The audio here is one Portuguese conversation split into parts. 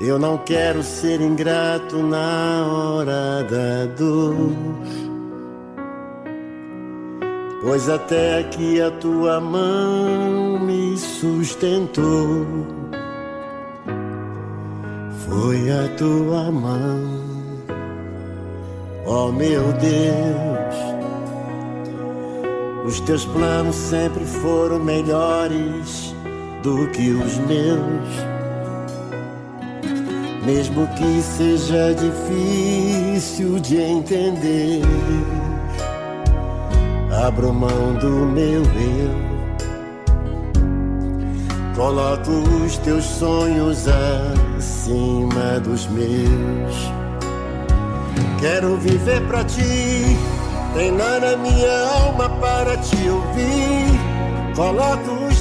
eu não quero ser ingrato na hora da dor, pois até aqui a tua mão me sustentou. Foi a tua mão, oh meu Deus. Os teus planos sempre foram melhores do que os meus. Mesmo que seja difícil de entender, abro mão do meu eu. Coloco os teus sonhos acima dos meus. Quero viver pra ti, treinar a minha alma para te ouvir. Coloco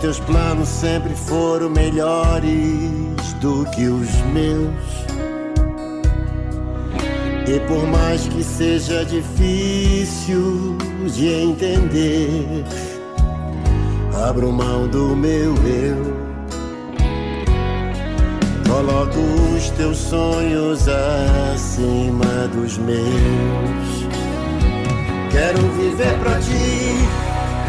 Teus planos sempre foram melhores do que os meus. E por mais que seja difícil de entender, abro mão do meu eu. Coloco os teus sonhos acima dos meus. Quero viver pra ti,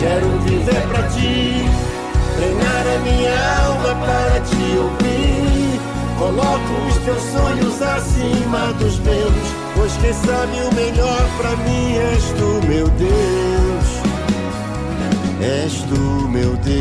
Quero viver pra ti, treinar a minha alma para te ouvir. Coloco os teus sonhos acima dos meus, pois quem sabe o melhor pra mim és tu, meu Deus. És tu, meu Deus.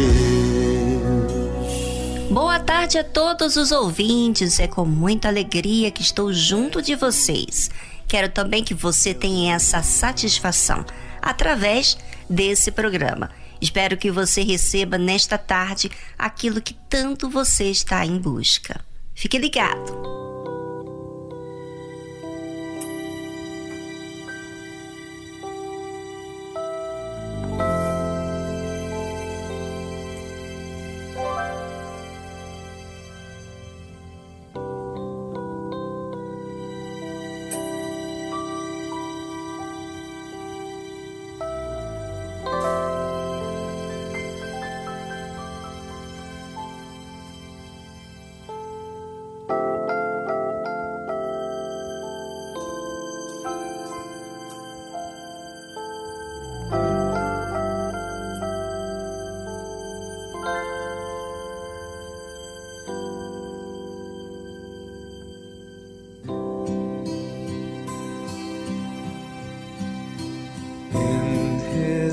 Boa tarde a todos os ouvintes. É com muita alegria que estou junto de vocês. Quero também que você tenha essa satisfação através desse programa. Espero que você receba nesta tarde aquilo que tanto você está em busca. Fique ligado!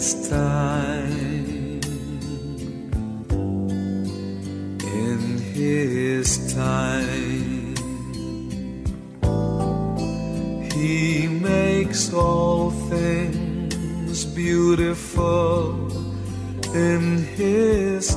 His time. In his time he makes all things beautiful. In his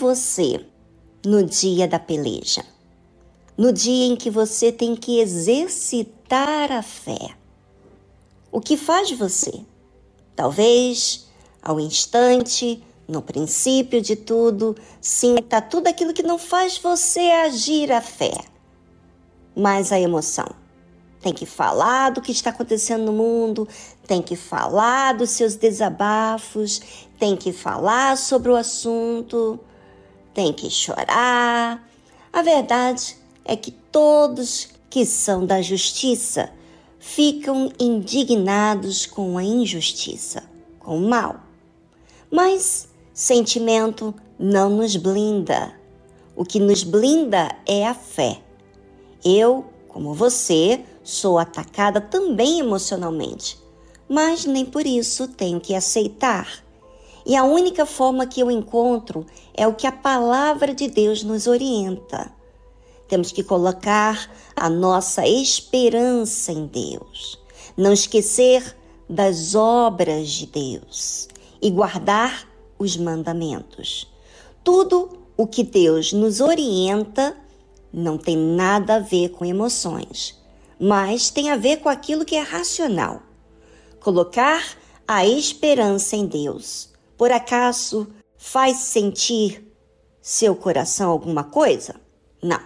você no dia da peleja? No dia em que você tem que exercitar a fé? O que faz você? Talvez, ao instante, no princípio de tudo, sinta tudo aquilo que não faz você agir a fé, mas a emoção. Tem que falar do que está acontecendo no mundo, tem que falar dos seus desabafos, tem que falar sobre o assunto, tem que chorar. A verdade é que todos que são da justiça ficam indignados com a injustiça, com o mal. Mas sentimento não nos blinda. O que nos blinda é a fé. Eu, como você, sou atacada também emocionalmente, mas nem por isso tenho que aceitar. E a única forma que eu encontro é o que a palavra de Deus nos orienta. Temos que colocar a nossa esperança em Deus, não esquecer das obras de Deus e guardar os mandamentos. Tudo o que Deus nos orienta não tem nada a ver com emoções, mas tem a ver com aquilo que é racional. Colocar a esperança em Deus, por acaso faz sentir seu coração alguma coisa? Não.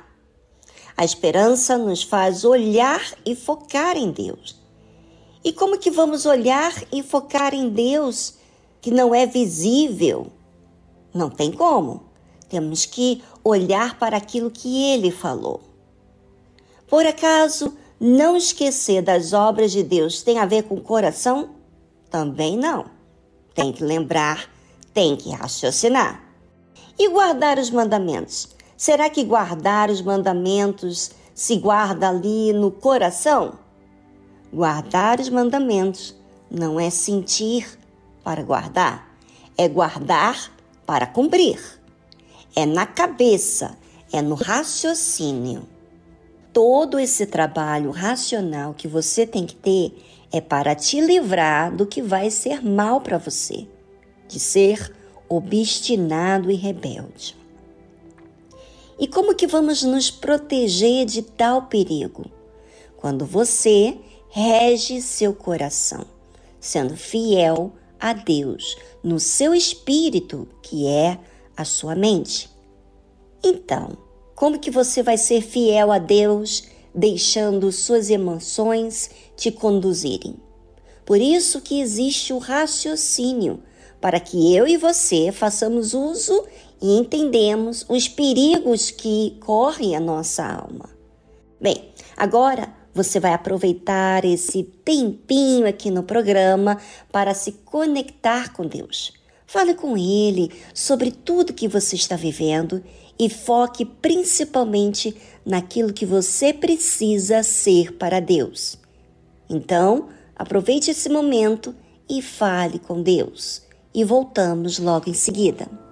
A esperança nos faz olhar e focar em Deus. E como que vamos olhar e focar em Deus que não é visível? Não tem como. Temos que olhar para aquilo que ele falou. Por acaso, não esquecer das obras de Deus tem a ver com o coração? Também não. Tem que lembrar, tem que raciocinar. E guardar os mandamentos? Será que guardar os mandamentos se guarda ali no coração? Guardar os mandamentos não é sentir para guardar, é guardar para cumprir. É na cabeça, é no raciocínio. Todo esse trabalho racional que você tem que ter é para te livrar do que vai ser mal para você, de ser obstinado e rebelde. E como que vamos nos proteger de tal perigo? Quando você rege seu coração, sendo fiel a Deus no seu espírito, que é a sua mente. Então, como que você vai ser fiel a Deus, deixando suas emoções te conduzirem? Por isso que existe o raciocínio, para que eu e você façamos uso e entendemos os perigos que correm a nossa alma. Bem, agora você vai aproveitar esse tempinho aqui no programa para se conectar com Deus. Fale com Ele sobre tudo que você está vivendo e foque principalmente naquilo que você precisa ser para Deus. Então, aproveite esse momento e fale com Deus. E voltamos logo em seguida.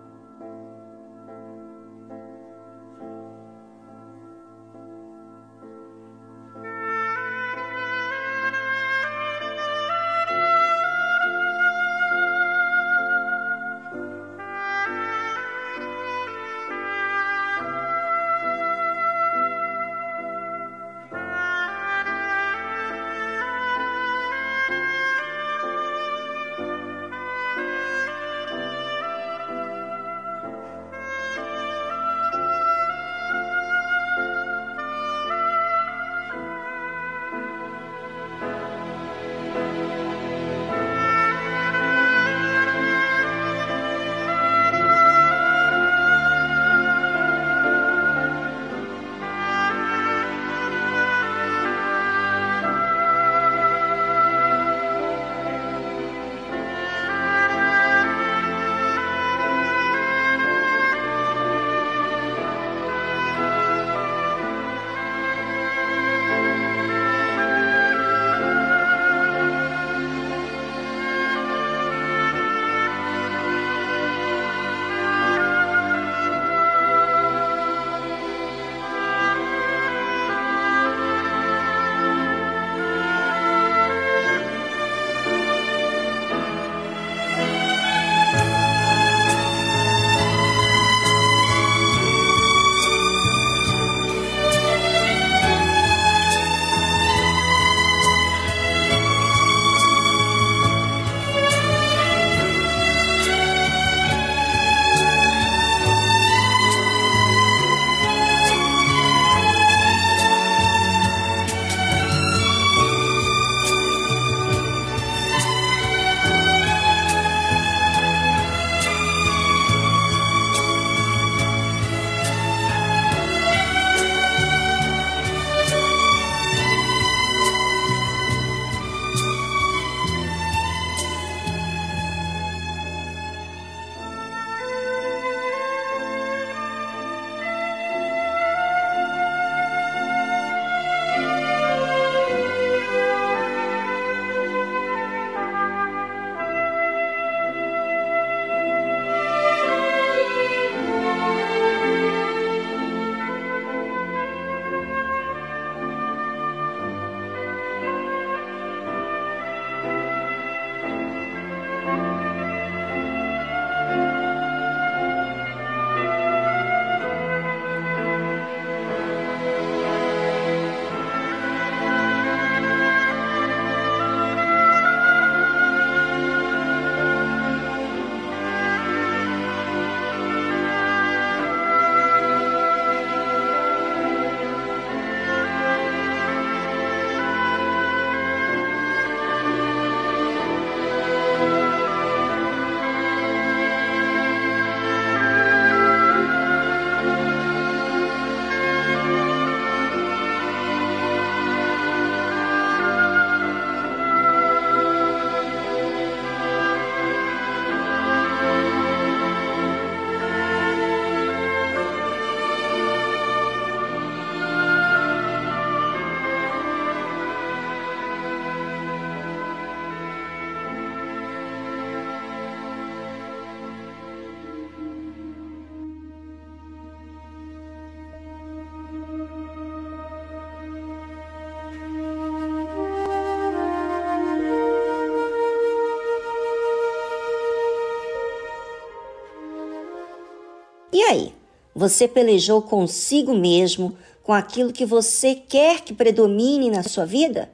E aí? Você pelejou consigo mesmo com aquilo que você quer que predomine na sua vida?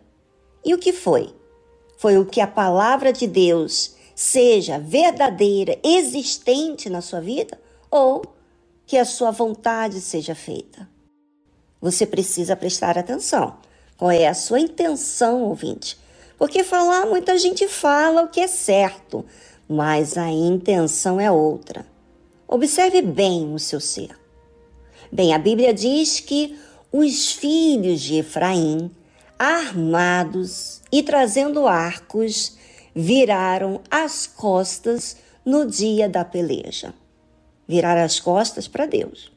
E o que foi? Foi o que a palavra de Deus seja verdadeira, existente na sua vida? Ou que a sua vontade seja feita? Você precisa prestar atenção. Qual é a sua intenção, ouvinte? Porque falar, muita gente fala o que é certo, mas a intenção é outra. Observe bem o seu ser. Bem, a Bíblia diz que os filhos de Efraim, armados e trazendo arcos, viraram as costas no dia da peleja. Virar as costas para Deus.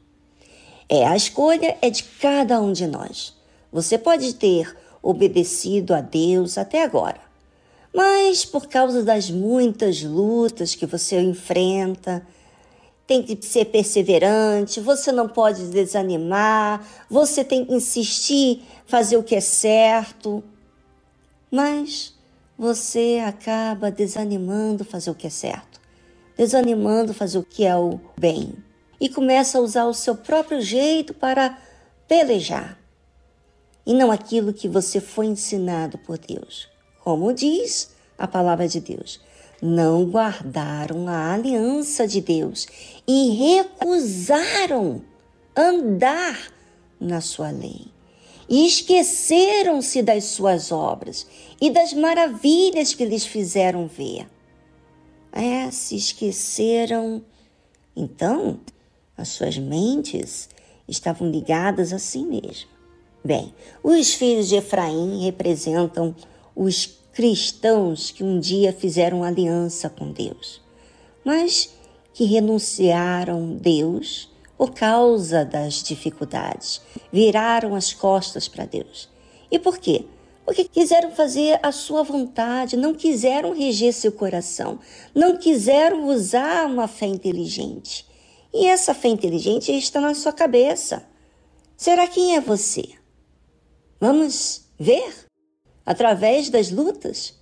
É, a escolha é de cada um de nós. Você pode ter obedecido a Deus até agora, mas por causa das muitas lutas que você enfrenta, tem que ser perseverante, você não pode desanimar, você tem que insistir, fazer o que é certo. Mas você acaba desanimando fazer o que é certo, desanimando fazer o que é o bem e começa a usar o seu próprio jeito para pelejar e não aquilo que você foi ensinado por Deus. Como diz a palavra de Deus, não guardaram a aliança de Deus e recusaram andar na sua lei. E esqueceram-se das suas obras e das maravilhas que lhes fizeram ver. É, se esqueceram. Então, as suas mentes estavam ligadas a si mesmo. Bem, os filhos de Efraim representam os cristãos que um dia fizeram aliança com Deus, mas que renunciaram Deus por causa das dificuldades, viraram as costas para Deus. E por quê? Porque quiseram fazer a sua vontade, não quiseram reger seu coração, não quiseram usar uma fé inteligente. E essa fé inteligente está na sua cabeça. Será quem é você? Vamos ver através das lutas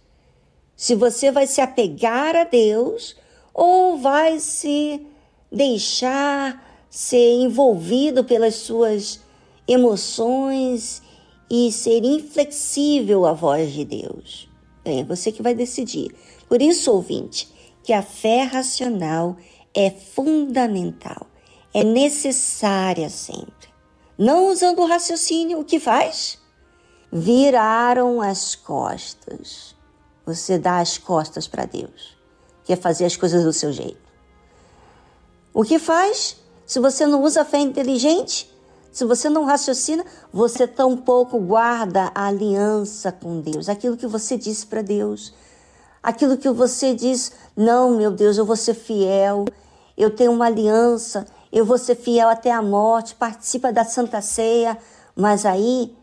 se você vai se apegar a Deus ou vai se deixar ser envolvido pelas suas emoções e ser inflexível à voz de Deus. Bem, é você que vai decidir. Por isso, ouvinte, que a fé racional é fundamental, é necessária sempre. Não usando o raciocínio, o que faz? Viraram as costas. Você dá as costas para Deus. Quer fazer as coisas do seu jeito. O que faz? Se você não usa a fé inteligente, se você não raciocina, você tampouco guarda a aliança com Deus, aquilo que você disse para Deus, aquilo que você diz, não, meu Deus, eu vou ser fiel, eu tenho uma aliança, eu vou ser fiel até a morte, participa da Santa Ceia, mas aí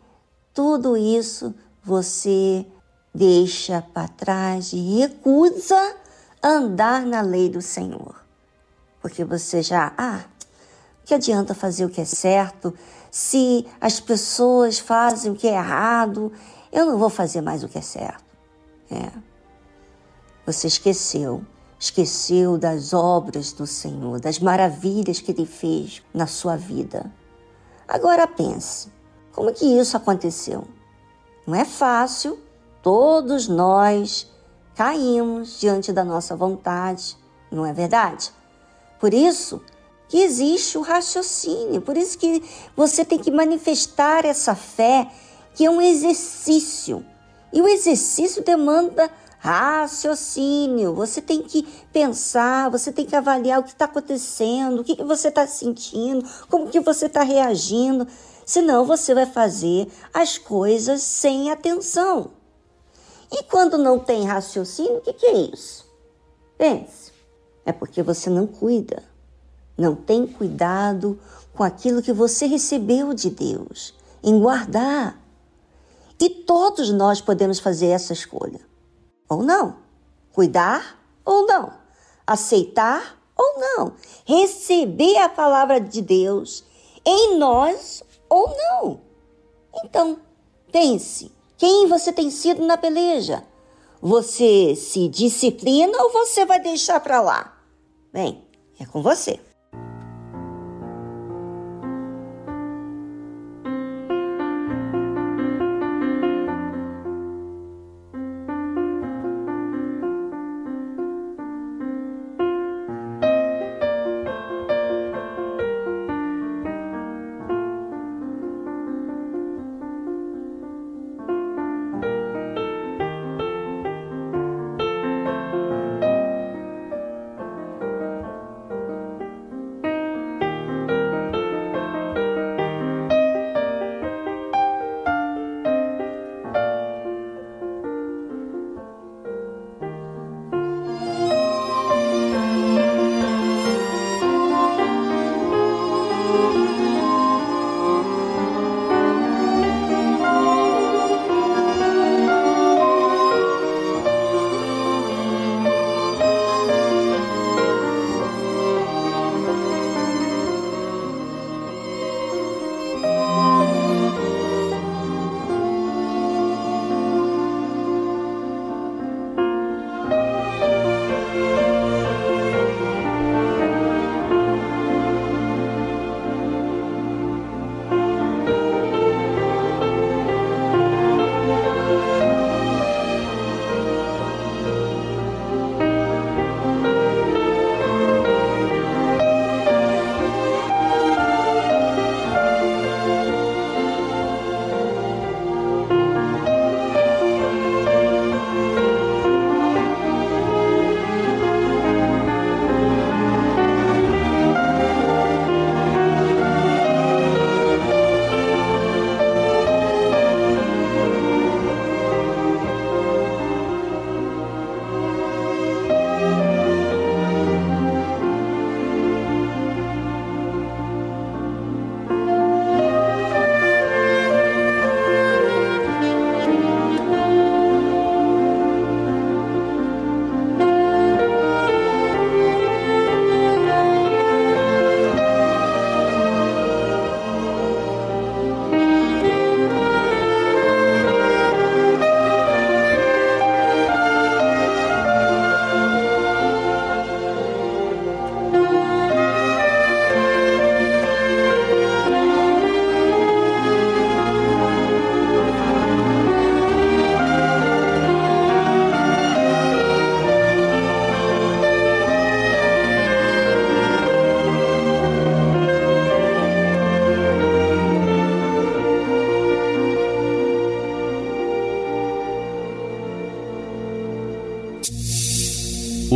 tudo isso você deixa para trás e recusa andar na lei do Senhor. Porque você já, ah, que adianta fazer o que é certo se as pessoas fazem o que é errado? Eu não vou fazer mais o que é certo. É. Você esqueceu, esqueceu das obras do Senhor, das maravilhas que Ele fez na sua vida. Agora pense, como que isso aconteceu? Não é fácil, todos nós caímos diante da nossa vontade, não é verdade? Por isso, que existe o raciocínio. Por isso que você tem que manifestar essa fé, que é um exercício. E o exercício demanda raciocínio. Você tem que pensar, você tem que avaliar o que está acontecendo, o que, que você está sentindo, como que você está reagindo. Senão você vai fazer as coisas sem atenção. E quando não tem raciocínio, o que, que é isso? Pense. É porque você não cuida não tem cuidado com aquilo que você recebeu de Deus, em guardar. E todos nós podemos fazer essa escolha. Ou não. Cuidar ou não. Aceitar ou não. Receber a palavra de Deus em nós ou não. Então, pense: quem você tem sido na peleja? Você se disciplina ou você vai deixar para lá? Bem, é com você.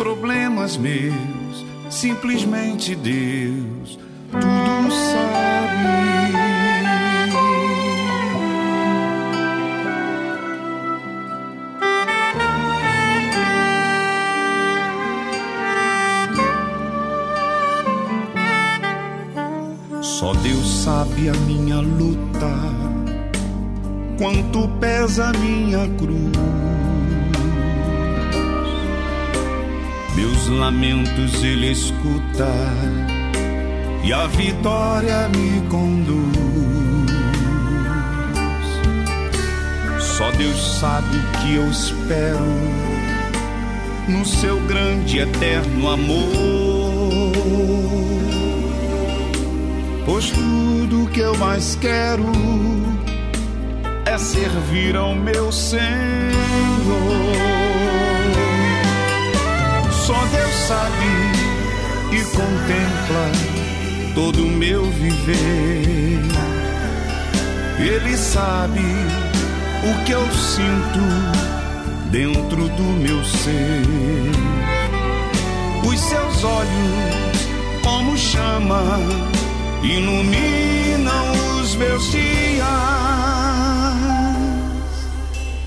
Problemas meus, simplesmente Deus tudo sabe. Só Deus sabe a minha luta quanto pesa minha cruz. Lamentos ele escuta e a vitória me conduz. Só Deus sabe o que eu espero no seu grande eterno amor. Pois tudo que eu mais quero é servir ao meu Senhor. Só Deus sabe e contempla todo o meu viver. Ele sabe o que eu sinto dentro do meu ser. Os seus olhos, como chama, iluminam os meus dias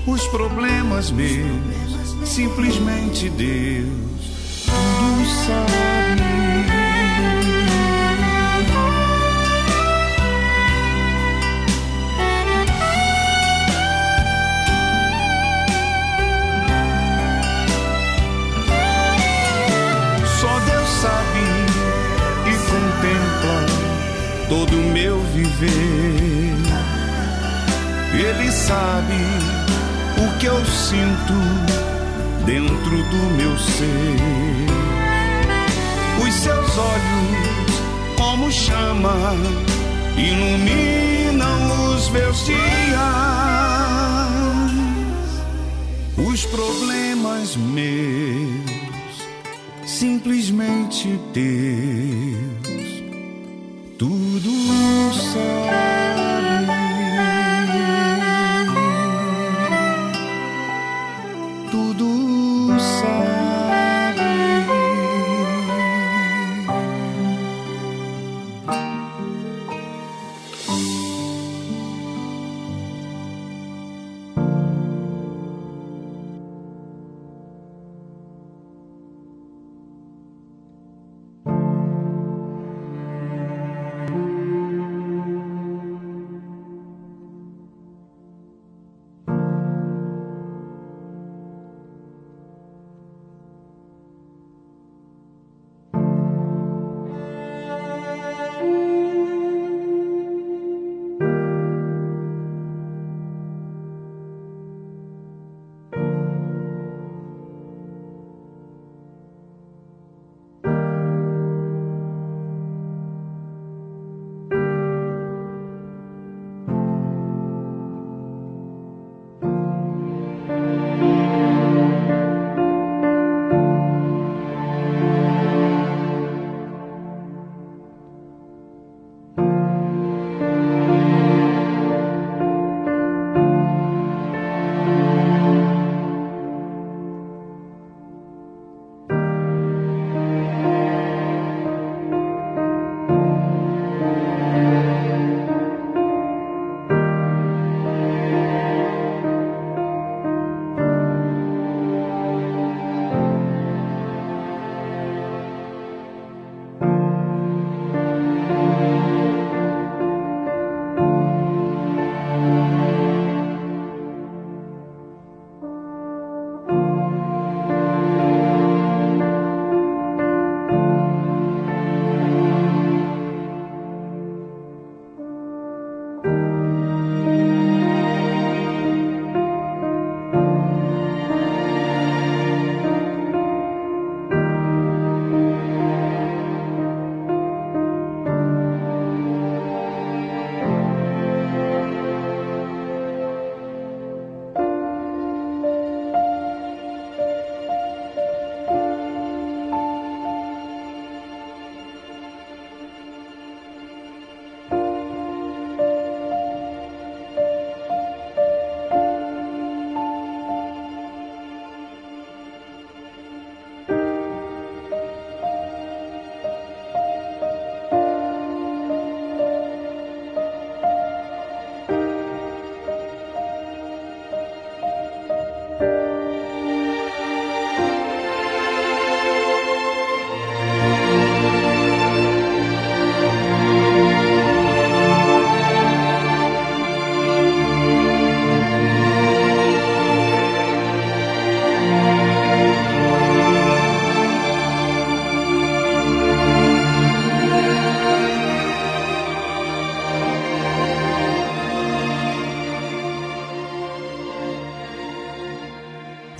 os problemas meus, simplesmente Deus todo o meu viver. Ele sabe o que eu sinto dentro do meu ser. Seus olhos, como chama, iluminam os meus dias. Os problemas meus, simplesmente Deus,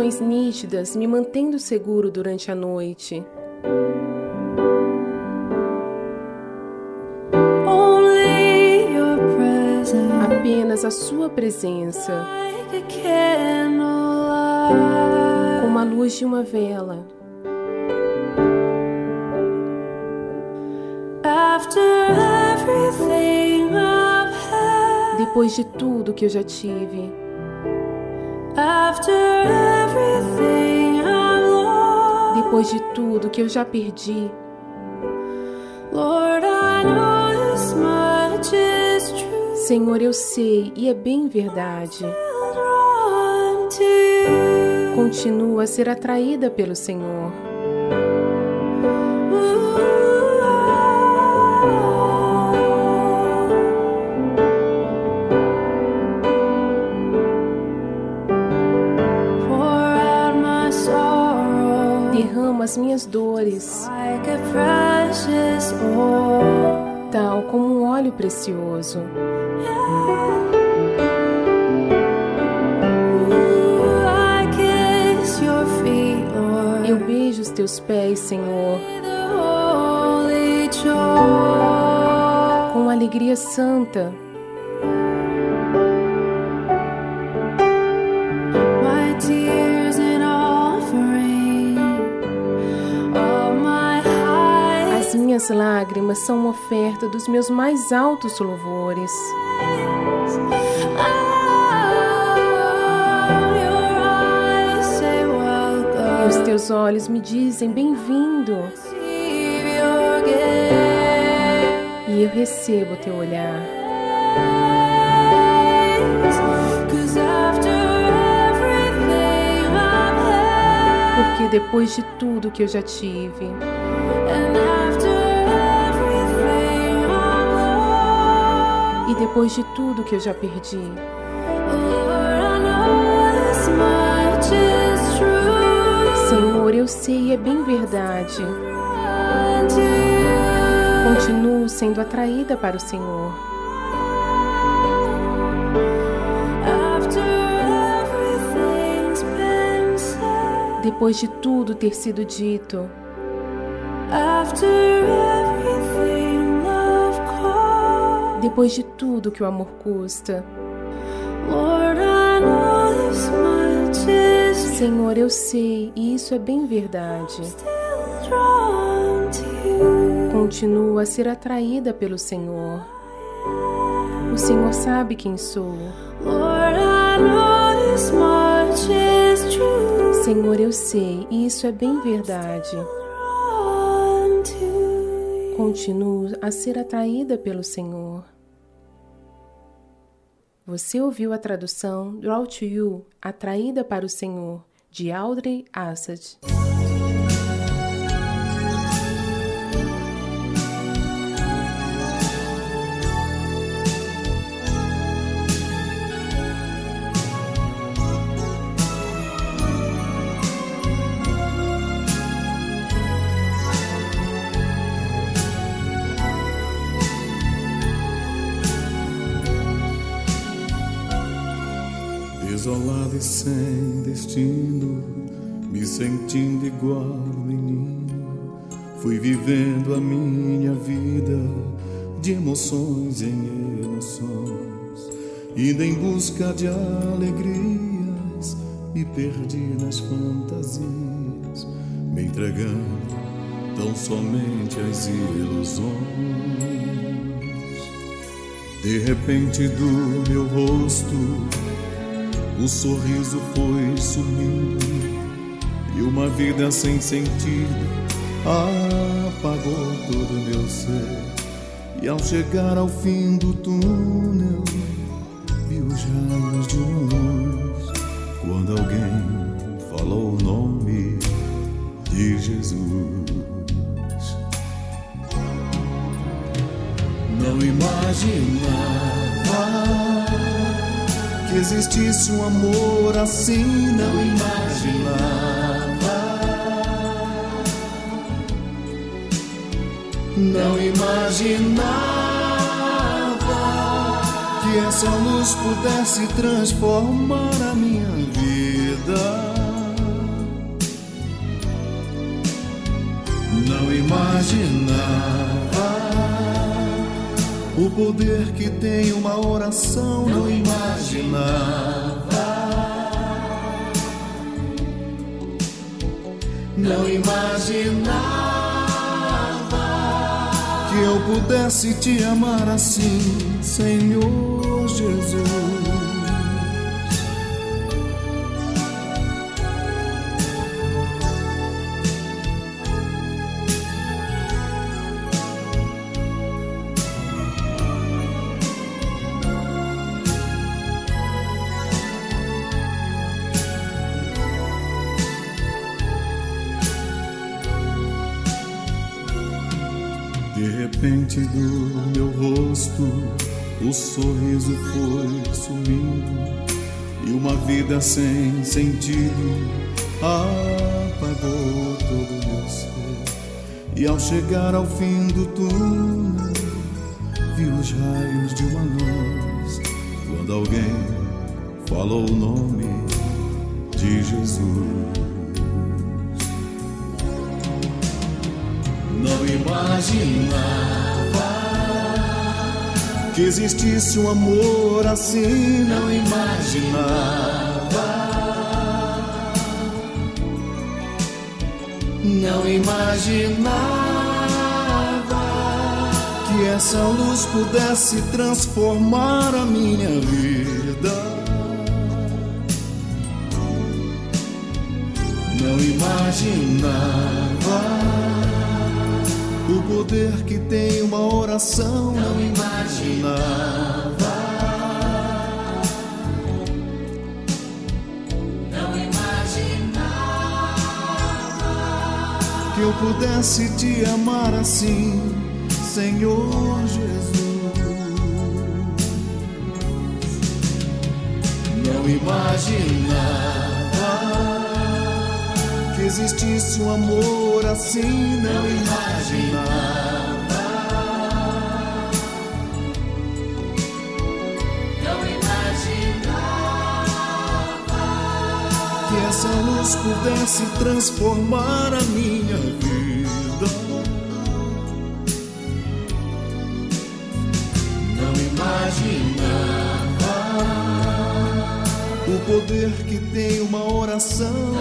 Sem emoções nítidas, me mantendo seguro durante a noite. Apenas a sua presença, como a luz de uma vela. After Depois de tudo que eu já tive. Depois de tudo que eu já perdi. Senhor, eu sei e é bem verdade. Continua a ser atraída pelo Senhor. Derrama as minhas dores, tal como um óleo precioso. Eu beijo os teus pés, Senhor, com alegria santa. Minhas lágrimas são uma oferta dos meus mais altos louvores. E os teus olhos me dizem bem-vindo. E eu recebo o teu olhar. Porque depois de tudo que eu já tive, depois de tudo que eu já perdi, Senhor, eu sei, é bem verdade. Continuo sendo atraída para o Senhor. Depois de tudo ter sido dito, depois de tudo que o amor custa, Senhor, eu sei, e isso é bem verdade. Continuo a ser atraída pelo Senhor. O Senhor sabe quem sou. Senhor, eu sei, e isso é bem verdade. Continuo a ser atraída pelo Senhor. Você ouviu a tradução Draw to You, Atraída para o Senhor, de Audrey Assad. Sem destino, me sentindo igual menino, fui vivendo a minha vida de emoções em emoções, indo em busca de alegrias, me perdi nas fantasias, me entregando tão somente às ilusões. De repente do meu rosto o sorriso foi sumindo e uma vida sem sentido apagou todo meu ser. E ao chegar ao fim do túnel, existisse um amor assim, não imaginava. Não imaginava que essa luz pudesse transformar a minha vida. Não imaginava poder que tem uma oração, não imaginava. Não imaginava que eu pudesse te amar assim, Senhor Jesus. Vida sem sentido apagou todo meu ser. E ao chegar ao fim do túnel, vi os raios de uma luz quando alguém falou o nome de Jesus. Não imaginava que existisse um amor assim. Não imaginava Não imaginava que essa luz pudesse transformar a minha vida. Não imaginava o poder que tem uma oração não imaginava. Que eu pudesse te amar assim, Senhor Jesus. Não imaginava que existisse um amor assim, não imaginava. Pudesse transformar a minha vida. Não imaginava o poder que tem uma oração.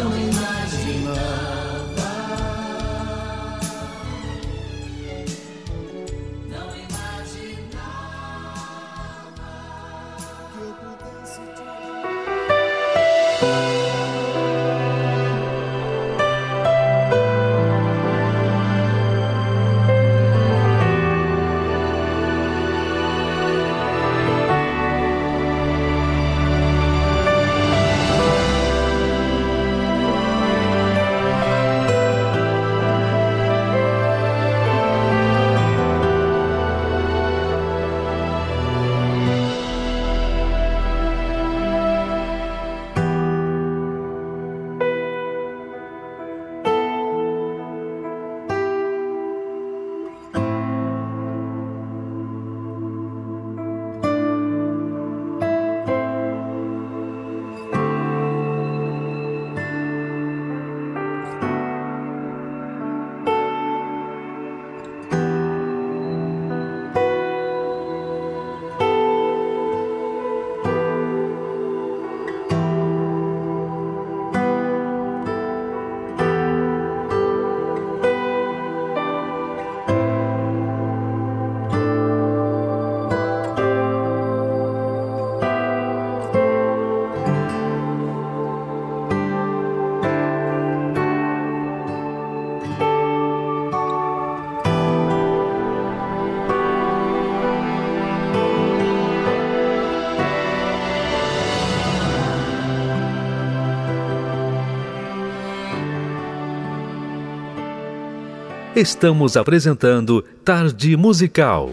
Estamos apresentando Tarde Musical.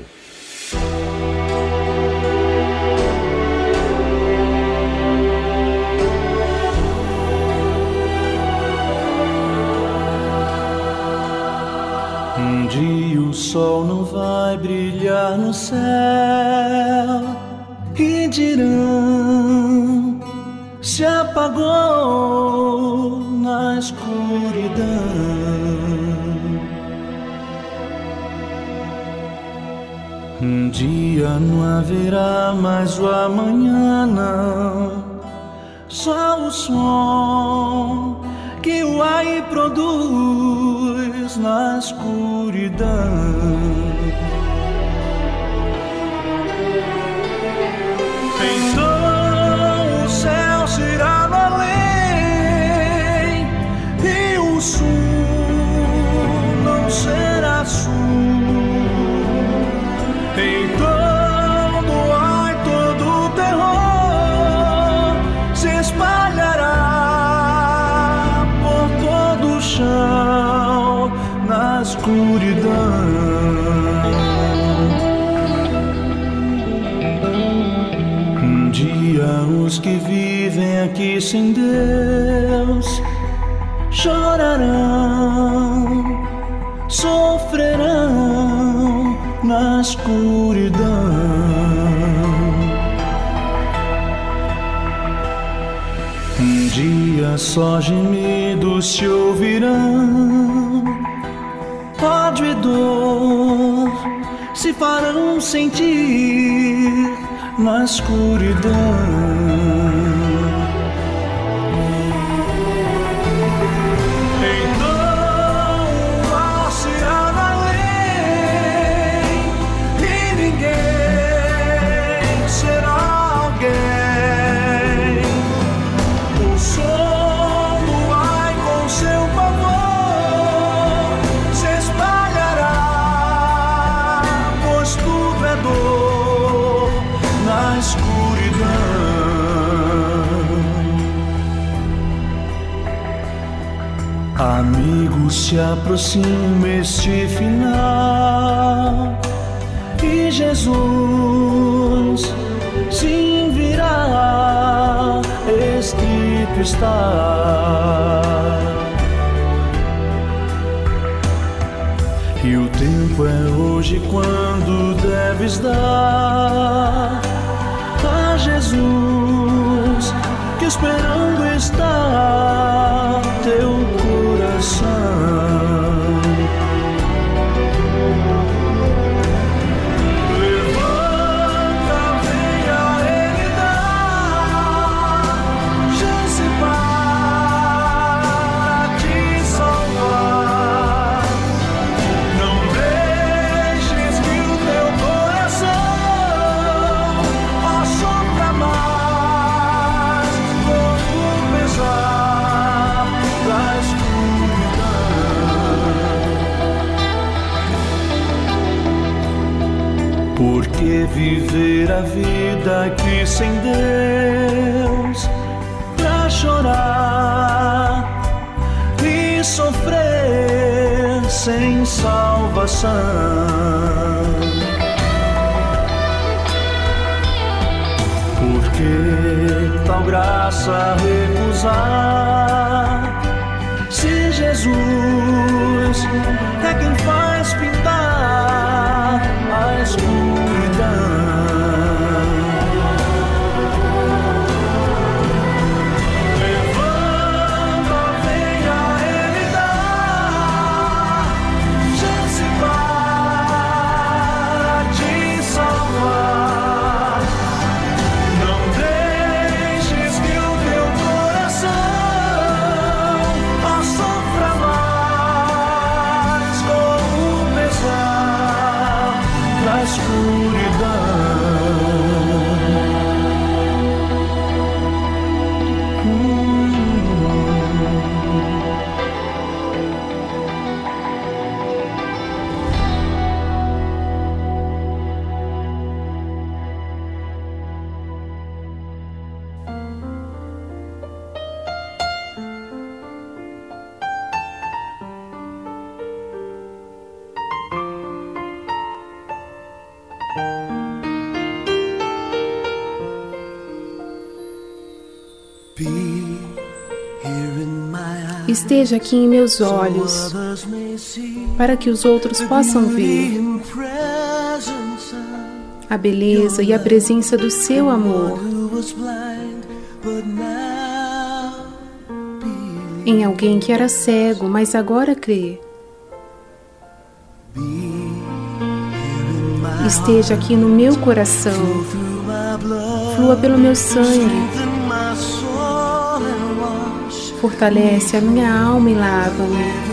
Um dia o sol não vai brilhar no céu dia não haverá mais o amanhã, não. Só o som que o ar produz na escuridão. Só gemidos se ouvirão, ódio e dor se farão sentir na escuridão. Se aproxima este final e Jesus sim virá, escrito está. E o tempo é hoje quando deves dar a Jesus que esperando viver a vida aqui sem Deus, pra chorar e sofrer sem salvação. Porque tal graça recusar? Se Jesus é quem faz esteja aqui em meus olhos, para que os outros possam ver a beleza e a presença do seu amor em alguém que era cego, mas agora crê. Esteja aqui no meu coração, flua pelo meu sangue fortalece a minha alma e lava-me.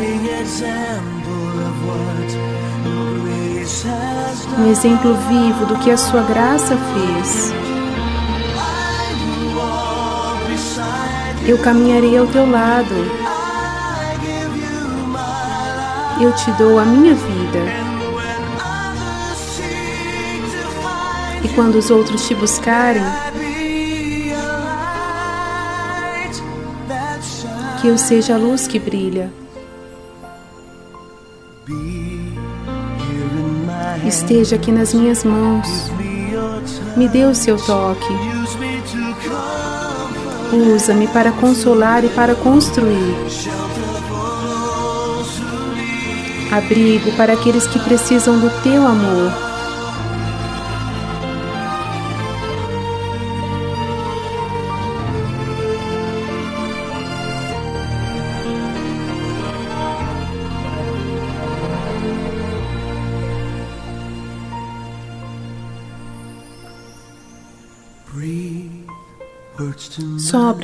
Um exemplo vivo do que a sua graça fez. Eu caminharei ao teu lado. Eu te dou a minha vida. E quando os outros te buscarem, que eu seja a luz que brilha. esteja aqui nas minhas mãos. Me dê o seu toque. Usa-me para consolar e para construir. Abrigo para aqueles que precisam do teu amor.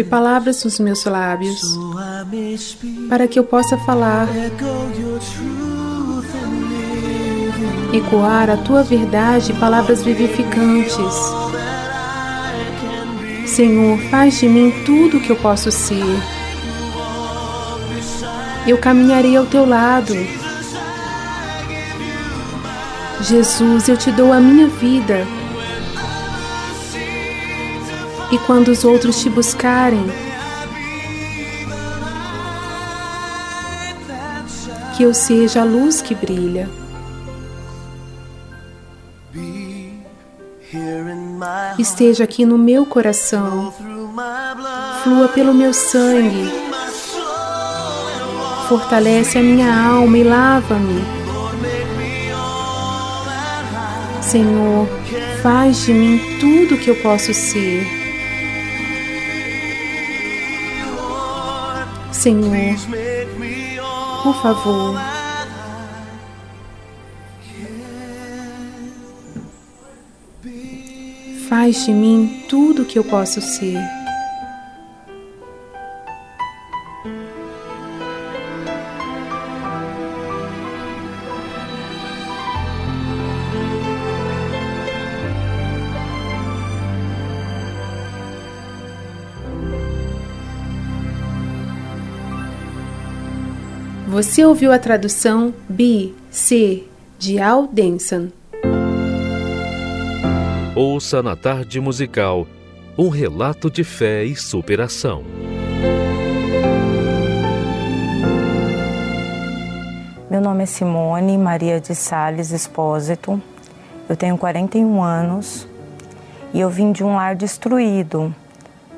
Palavras nos meus lábios, para que eu possa falar, ecoar a tua verdade, palavras vivificantes. Senhor, faz de mim tudo o que eu posso ser. Eu caminharei ao teu lado. Jesus, eu te dou a minha vida e quando os outros te buscarem, que eu seja a luz que brilha. Esteja aqui no meu coração, flua pelo meu sangue, fortalece a minha alma e lava-me. Senhor, faz de mim tudo o que eu posso ser. Senhor, por favor, faz de mim tudo o que eu posso ser. Você ouviu a tradução B, C, de Al Denson. Ouça na tarde musical um relato de fé e superação. Meu nome é Simone Maria de Sales Espósito. Eu tenho 41 anos e eu vim de um lar destruído,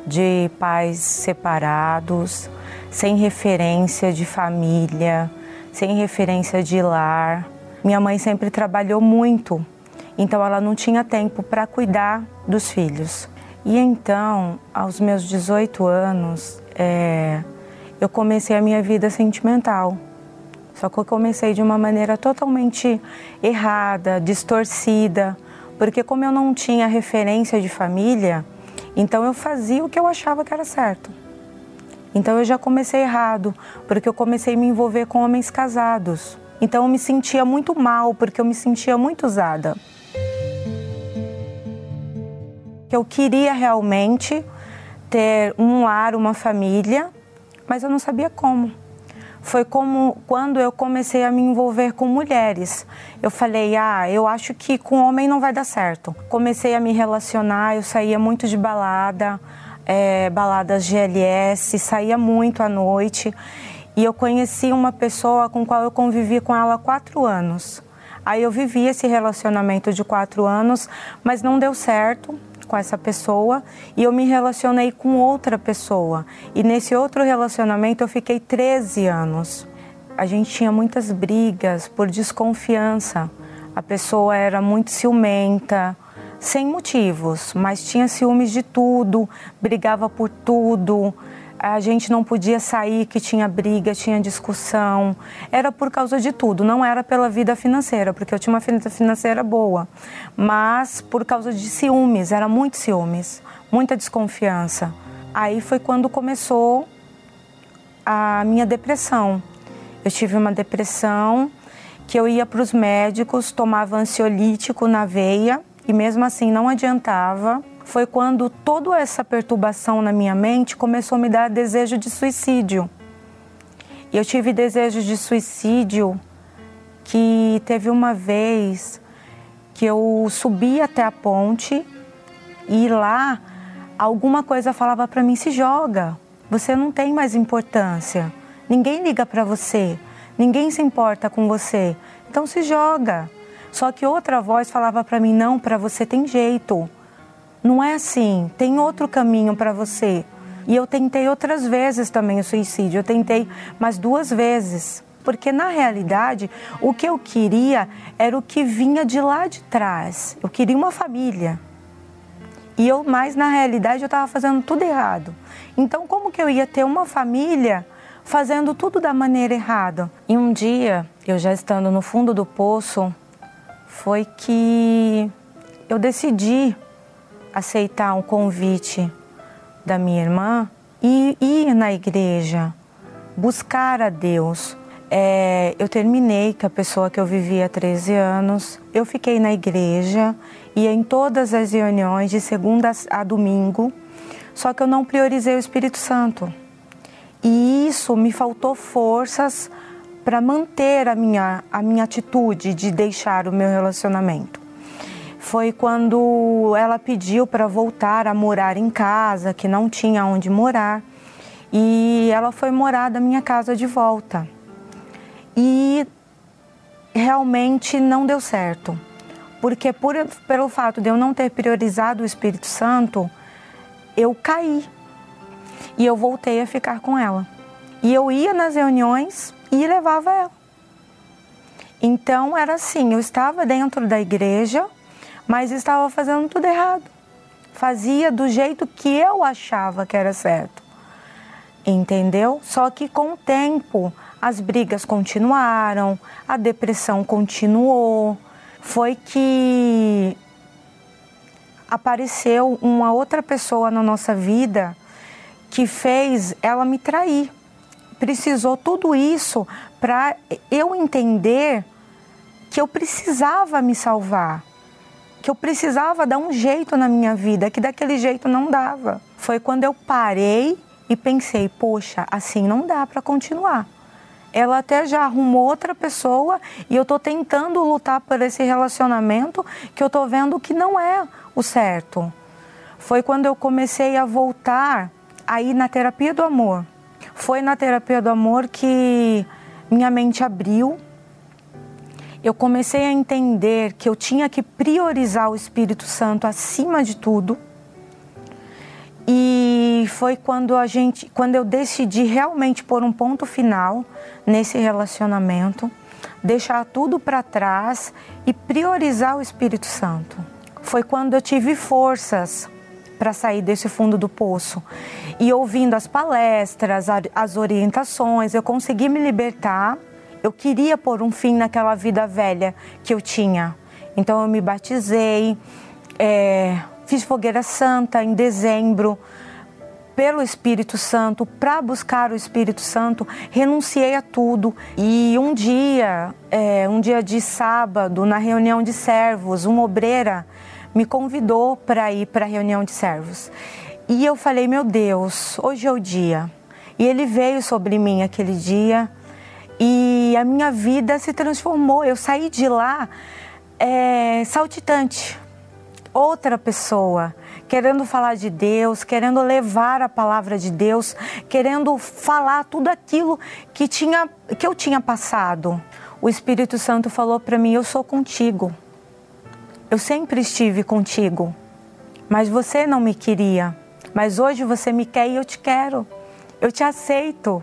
de pais separados, sem referência de família, sem referência de lar. Minha mãe sempre trabalhou muito, então ela não tinha tempo para cuidar dos filhos. E então, aos meus 18 anos, é, eu comecei a minha vida sentimental. Só que eu comecei de uma maneira totalmente errada, distorcida, porque como eu não tinha referência de família, então eu fazia o que eu achava que era certo. Então eu já comecei errado, porque eu comecei a me envolver com homens casados. Então eu me sentia muito mal, porque eu me sentia muito usada. Eu queria realmente ter um lar, uma família, mas eu não sabia como. Foi como quando eu comecei a me envolver com mulheres. Eu falei, ah, eu acho que com homem não vai dar certo. Comecei a me relacionar, eu saía muito de balada, é, baladas GLS, saía muito à noite. E eu conheci uma pessoa com qual eu convivi com ela há quatro anos. Aí eu vivi esse relacionamento de quatro anos, mas não deu certo com essa pessoa e eu me relacionei com outra pessoa. E nesse outro relacionamento eu fiquei 13 anos. A gente tinha muitas brigas por desconfiança. A pessoa era muito ciumenta, sem motivos, mas tinha ciúmes de tudo, brigava por tudo. A gente não podia sair, que tinha briga, tinha discussão. Era por causa de tudo, não era pela vida financeira, porque eu tinha uma vida financeira boa, mas por causa de ciúmes, era muito ciúmes, muita desconfiança. Aí foi quando começou a minha depressão. Eu tive uma depressão que eu ia para os médicos, tomava ansiolítico na veia e mesmo assim não adiantava, foi quando toda essa perturbação na minha mente começou a me dar desejo de suicídio. E eu tive desejo de suicídio que teve uma vez que eu subi até a ponte e lá alguma coisa falava para mim: se joga, você não tem mais importância, ninguém liga para você, ninguém se importa com você, então se joga Só que outra voz falava para mim: não, para você tem jeito. Não é assim, tem outro caminho para você. E eu tentei outras vezes também o suicídio. Eu tentei mais duas vezes. Porque na realidade, o que eu queria era o que vinha de lá de trás. Eu queria uma família. E eu, mas na realidade, eu estava fazendo tudo errado. Então, como que eu ia ter uma família fazendo tudo da maneira errada? E um dia, eu já estando no fundo do poço, foi que eu decidi aceitar um convite da minha irmã e ir na igreja, buscar a Deus. É, eu terminei com a pessoa que eu vivia há 13 anos. Eu fiquei na igreja, ia em todas as reuniões de segunda a domingo, só que eu não priorizei o Espírito Santo. E isso me faltou forças para manter a minha, a minha atitude de deixar o meu relacionamento. Foi quando ela pediu para voltar a morar em casa, que não tinha onde morar, e ela foi morar da minha casa de volta. E realmente não deu certo, porque por, pelo fato de eu não ter priorizado o Espírito Santo, eu caí e eu voltei a ficar com ela. E eu ia nas reuniões e levava ela. Então era assim, eu estava dentro da igreja, mas estava fazendo tudo errado. Fazia do jeito que eu achava que era certo. Entendeu? Só que com o tempo as brigas continuaram, a depressão continuou. Foi que apareceu uma outra pessoa na nossa vida que fez ela me trair precisou tudo isso para eu entender que eu precisava me salvar, que eu precisava dar um jeito na minha vida, que daquele jeito não dava. Foi quando eu parei e pensei, poxa, assim não dá para continuar. Ela até já arrumou outra pessoa e eu estou tentando lutar por esse relacionamento que eu estou vendo que não é o certo. Foi quando eu comecei a voltar aí na terapia do amor. Foi na terapia do amor que minha mente abriu. Eu comecei a entender que eu tinha que priorizar o Espírito Santo acima de tudo. E foi quando a gente, quando eu decidi realmente pôr um ponto final nesse relacionamento, deixar tudo para trás e priorizar o Espírito Santo. Foi quando eu tive forças para sair desse fundo do poço. E ouvindo as palestras, as orientações, eu consegui me libertar. Eu queria pôr um fim naquela vida velha que eu tinha. Então eu me batizei, é, fiz fogueira santa em dezembro pelo Espírito Santo, para buscar o Espírito Santo, renunciei a tudo. E um dia, é, um dia de sábado, na reunião de servos, uma obreira me convidou para ir para a reunião de servos. E eu falei, meu Deus, hoje é o dia. E ele veio sobre mim aquele dia e a minha vida se transformou. Eu saí de lá é, saltitante, outra pessoa, querendo falar de Deus, querendo levar a palavra de Deus, querendo falar tudo aquilo que, tinha, que eu tinha passado. O Espírito Santo falou para mim: Eu sou contigo. Eu sempre estive contigo, mas você não me queria. Mas hoje você me quer e eu te quero. Eu te aceito.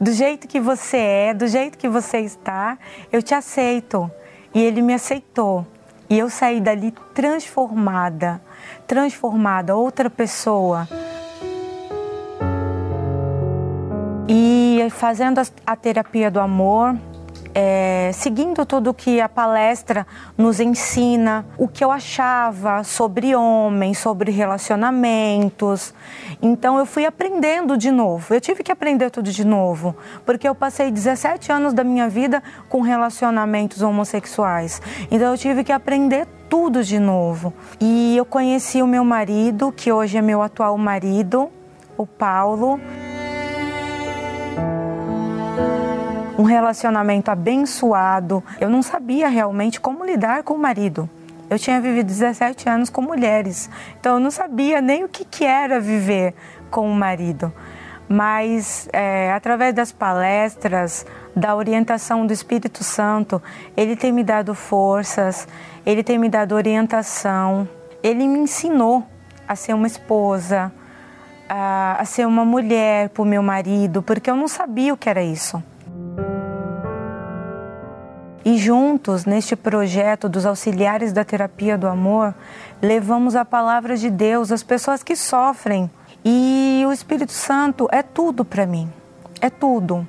Do jeito que você é, do jeito que você está, eu te aceito. E ele me aceitou. E eu saí dali transformada, transformada, outra pessoa. E fazendo a terapia do amor, é, seguindo tudo que a palestra nos ensina, o que eu achava sobre homens, sobre relacionamentos. Então eu fui aprendendo de novo. Eu tive que aprender tudo de novo, porque eu passei 17 anos da minha vida com relacionamentos homossexuais. Então eu tive que aprender tudo de novo. E eu conheci o meu marido, que hoje é meu atual marido, o Paulo. Um relacionamento abençoado. Eu não sabia realmente como lidar com o marido. Eu tinha vivido 17 anos com mulheres, então eu não sabia nem o que, que era viver com o marido. Mas é, através das palestras, da orientação do Espírito Santo. Ele tem me dado forças, ele tem me dado orientação. Ele me ensinou a ser uma esposa, a, a ser uma mulher para o meu marido, porque eu não sabia o que era isso. E juntos, neste projeto dos auxiliares da terapia do amor, levamos a palavra de Deus às pessoas que sofrem. E o Espírito Santo é tudo para mim. É tudo.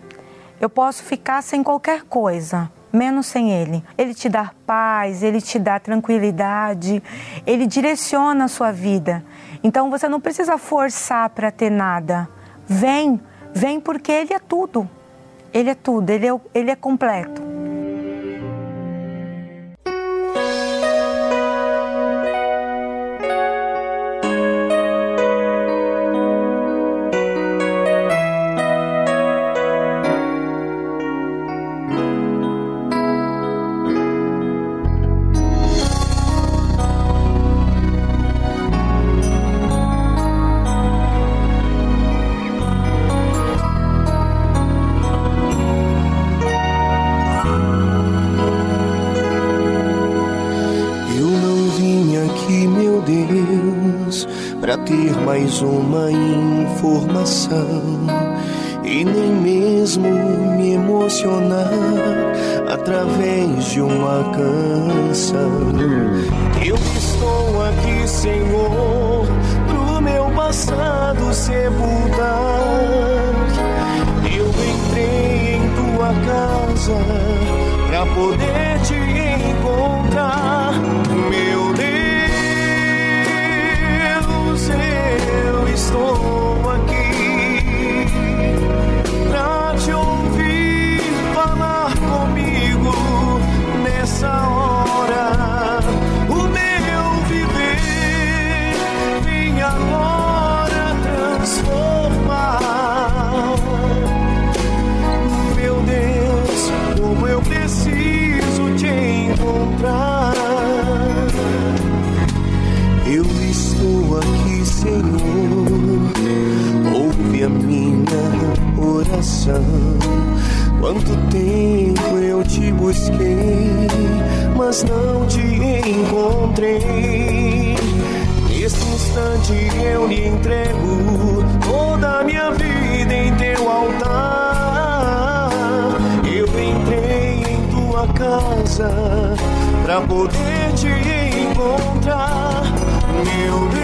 Eu posso ficar sem qualquer coisa, menos sem Ele. Ele te dá paz, Ele te dá tranquilidade, Ele direciona a sua vida. Então você não precisa forçar para ter nada. Vem, vem porque Ele é tudo. Ele é tudo, Ele é, ele é completo. Mais uma informação e nem mesmo me emocionar através de uma canção. Eu estou aqui, Senhor, pro meu passado sepultar. Eu entrei em tua casa pra poder oração. Quanto tempo eu te busquei, mas não te encontrei. Nesse instante eu lhe entrego toda a minha vida em teu altar. Eu entrei em tua casa pra poder te encontrar, meu Deus.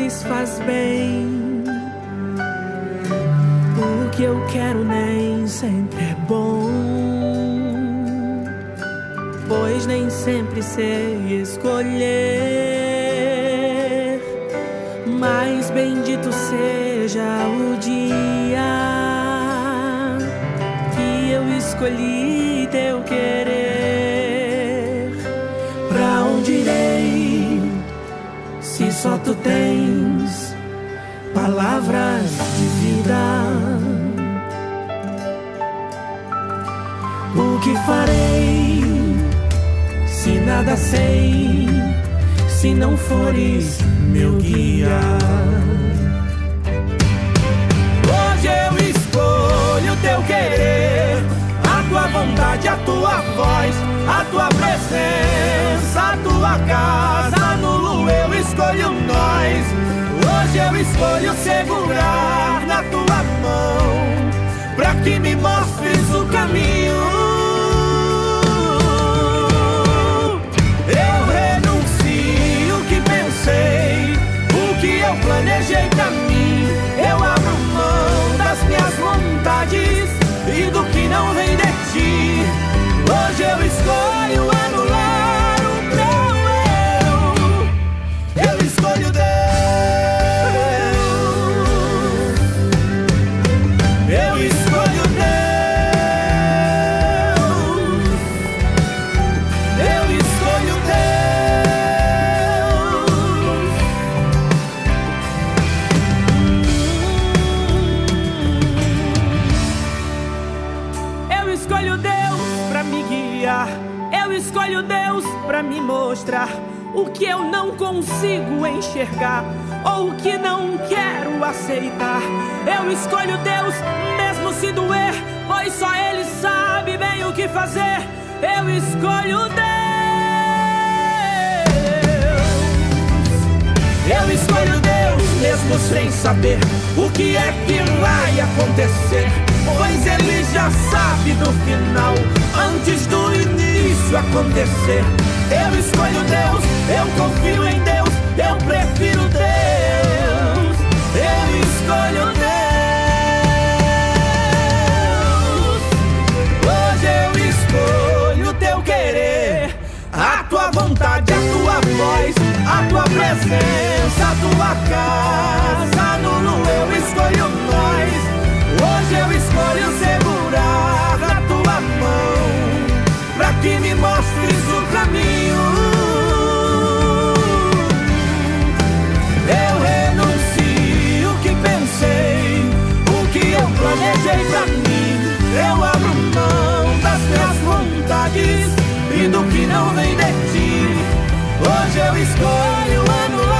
fazes faz bem. o que eu quero nem sempre é bom. Pois nem sempre sei escolher. Mas bendito seja o dia que eu escolhi teu querer. Só tu tens palavras de vida? O que farei se nada sei, se não fores meu guia? Hoje eu escolho teu querer, a tua vontade, a tua voz, a tua presença, a tua casa. Nulo eu escolho nós. Hoje eu escolho segurar na tua mão, pra que me mostres o caminho. Eu renuncio o que pensei, o que eu planejei pra mim. Eu abro mão das minhas vontades e do que não vem de ti. Hoje eu escolho anular o meu eu. Eu escolho Deus. Que eu não consigo enxergar ou que não quero aceitar. Eu escolho Deus mesmo se doer, pois só Ele sabe bem o que fazer. Eu escolho Deus. Eu escolho Deus mesmo sem saber o que é que vai acontecer. Pois Ele já sabe do final, antes do início acontecer. Eu escolho Deus, eu confio em Deus, eu prefiro Deus. Eu escolho Deus. Hoje eu escolho teu querer, a tua vontade, a tua voz, a tua presença, a tua casa. Nulo eu escolho nós. Hoje eu escolho segurar na tua mão, pra que me mostres o caminho. Eu renuncio o que pensei, o que eu planejei pra mim. Eu abro mão das minhas vontades e do que não vem de ti. Hoje eu escolho anular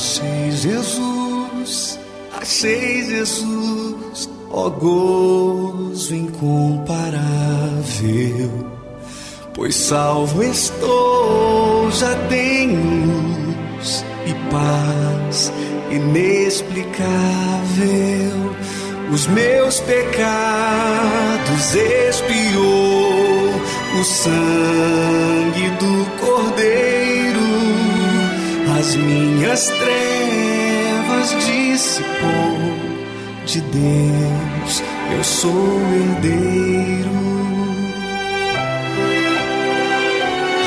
Achei Jesus, achei Jesus, ó gozo incomparável. Pois salvo estou, já tenho luz e paz inexplicável. Os meus pecados expiou o sangue do as minhas trevas dissipou. De Deus eu sou herdeiro.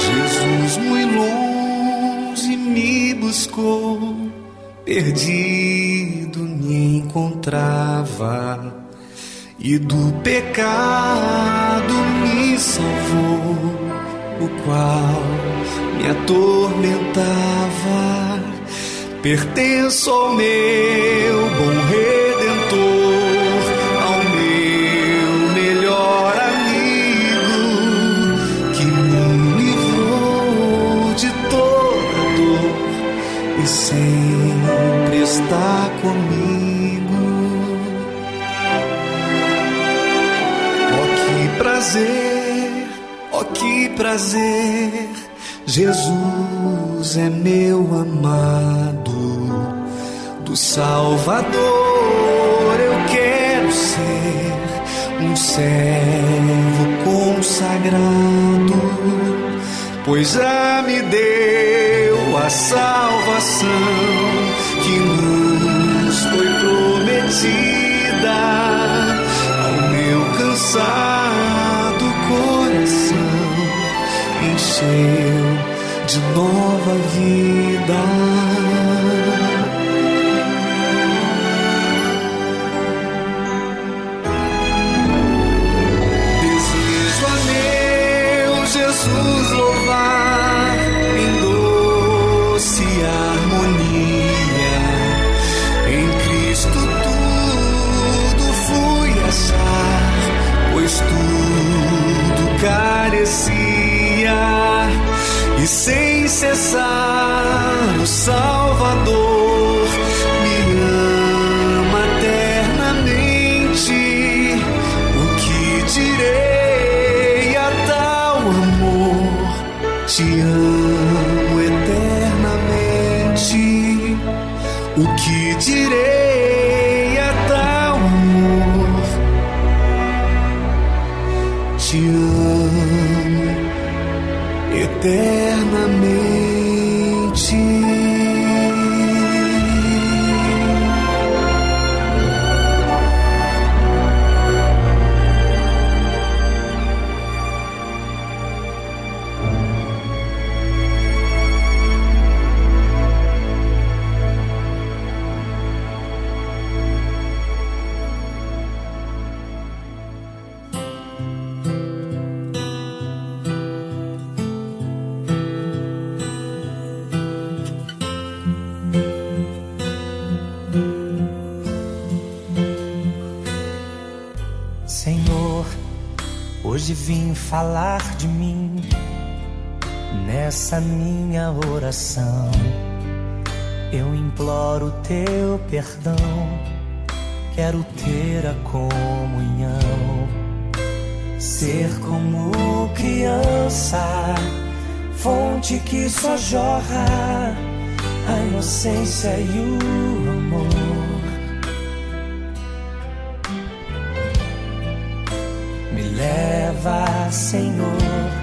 Jesus muito longe me buscou, perdido me encontrava e do pecado me salvou o qual me atormentava. Pertenço ao meu bom redentor, ao meu melhor amigo, que me livrou de toda dor e sempre está comigo. Oh, que prazer, que prazer. Jesus é meu amado, do Salvador eu quero ser um servo consagrado, pois já me deu a salvação que nos foi prometida ao meu cansado de nova vida. E sem cessar o Salvador minha oração. Eu imploro teu perdão, quero ter a comunhão, ser como criança, fonte que só jorra a inocência e o amor. Me leva, Senhor,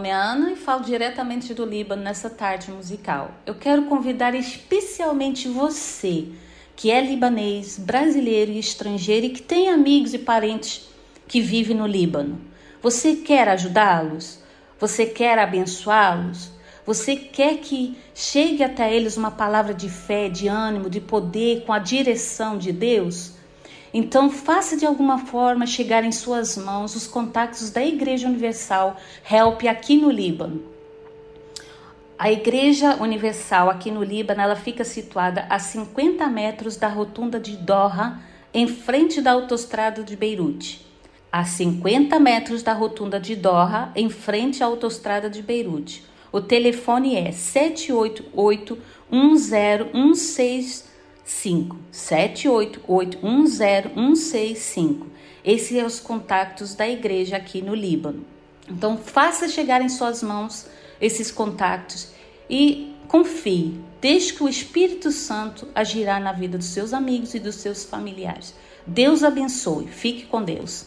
Nome é Ana e falo diretamente do Líbano nessa tarde musical. Eu quero convidar especialmente você, que é libanês, brasileiro e estrangeiro e que tem amigos e parentes que vivem no Líbano. Você quer ajudá-los? Você quer abençoá-los? Você quer que chegue até eles uma palavra de fé, de ânimo, de poder com a direção de Deus? Então, faça de alguma forma chegar em suas mãos os contatos da Igreja Universal Help aqui no Líbano. A Igreja Universal aqui no Líbano, ela fica situada a 50 metros da rotunda de Doha, em frente da autoestrada de Beirute. A 50 metros da rotunda de Doha, em frente à autoestrada de Beirute. O telefone é 788 1016 5 788-10165. Esses são os contatos da igreja aqui no Líbano. Então, faça chegar em suas mãos esses contatos e confie. Deixe que o Espírito Santo agirá na vida dos seus amigos e dos seus familiares. Deus abençoe. Fique com Deus.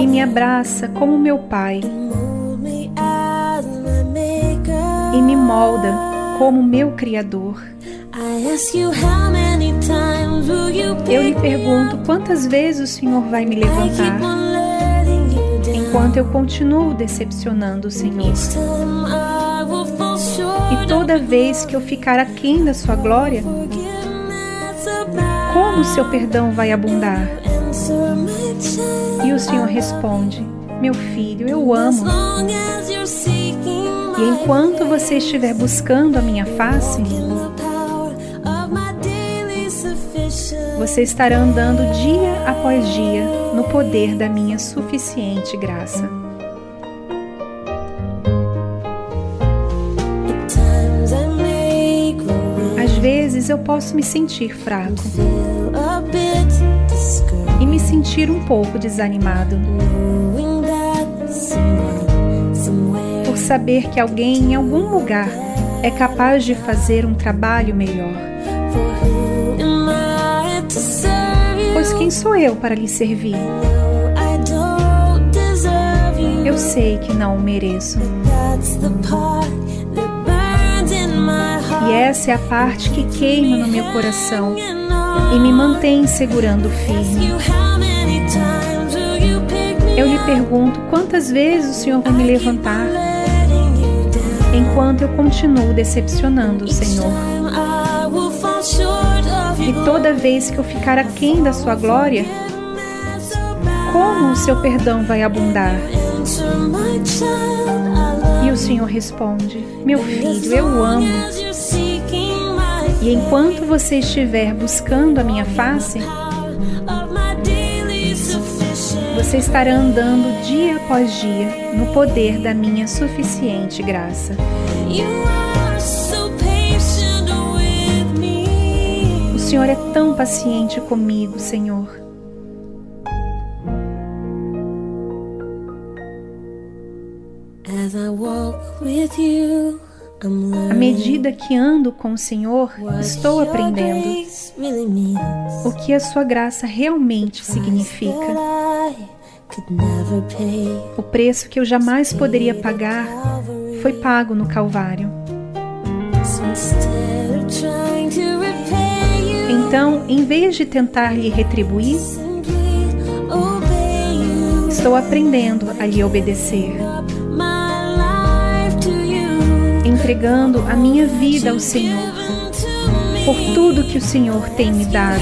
e me abraça como meu pai e me molda como meu Criador. Eu lhe pergunto quantas vezes o Senhor vai me levantar enquanto eu continuo decepcionando o Senhor. E toda vez que eu ficar aquém da sua glória, como o seu perdão vai abundar? E o Senhor responde: Meu filho, eu amo. E enquanto você estiver buscando a minha face, você estará andando dia após dia no poder da minha suficiente graça. Às vezes eu posso me sentir fraco e me sentir um pouco desanimado por saber que alguém em algum lugar é capaz de fazer um trabalho melhor. Pois quem sou eu para lhe servir? Eu sei que não o mereço. E essa é a parte que queima no meu coração e me mantém segurando firme. Eu lhe pergunto quantas vezes o Senhor vai me levantar enquanto eu continuo decepcionando o Senhor. E toda vez que eu ficar aquém da sua glória, como o seu perdão vai abundar? E o Senhor responde: Meu filho, eu amo. E enquanto você estiver buscando a minha face, você estará andando dia após dia no poder da minha suficiente graça. O Senhor é tão paciente comigo, Senhor. À medida que ando com o Senhor, estou aprendendo o que a sua graça realmente significa. O preço que eu jamais poderia pagar foi pago no Calvário. Então, em vez de tentar lhe retribuir, estou aprendendo a lhe obedecer, entregando a minha vida ao Senhor por tudo que o Senhor tem me dado.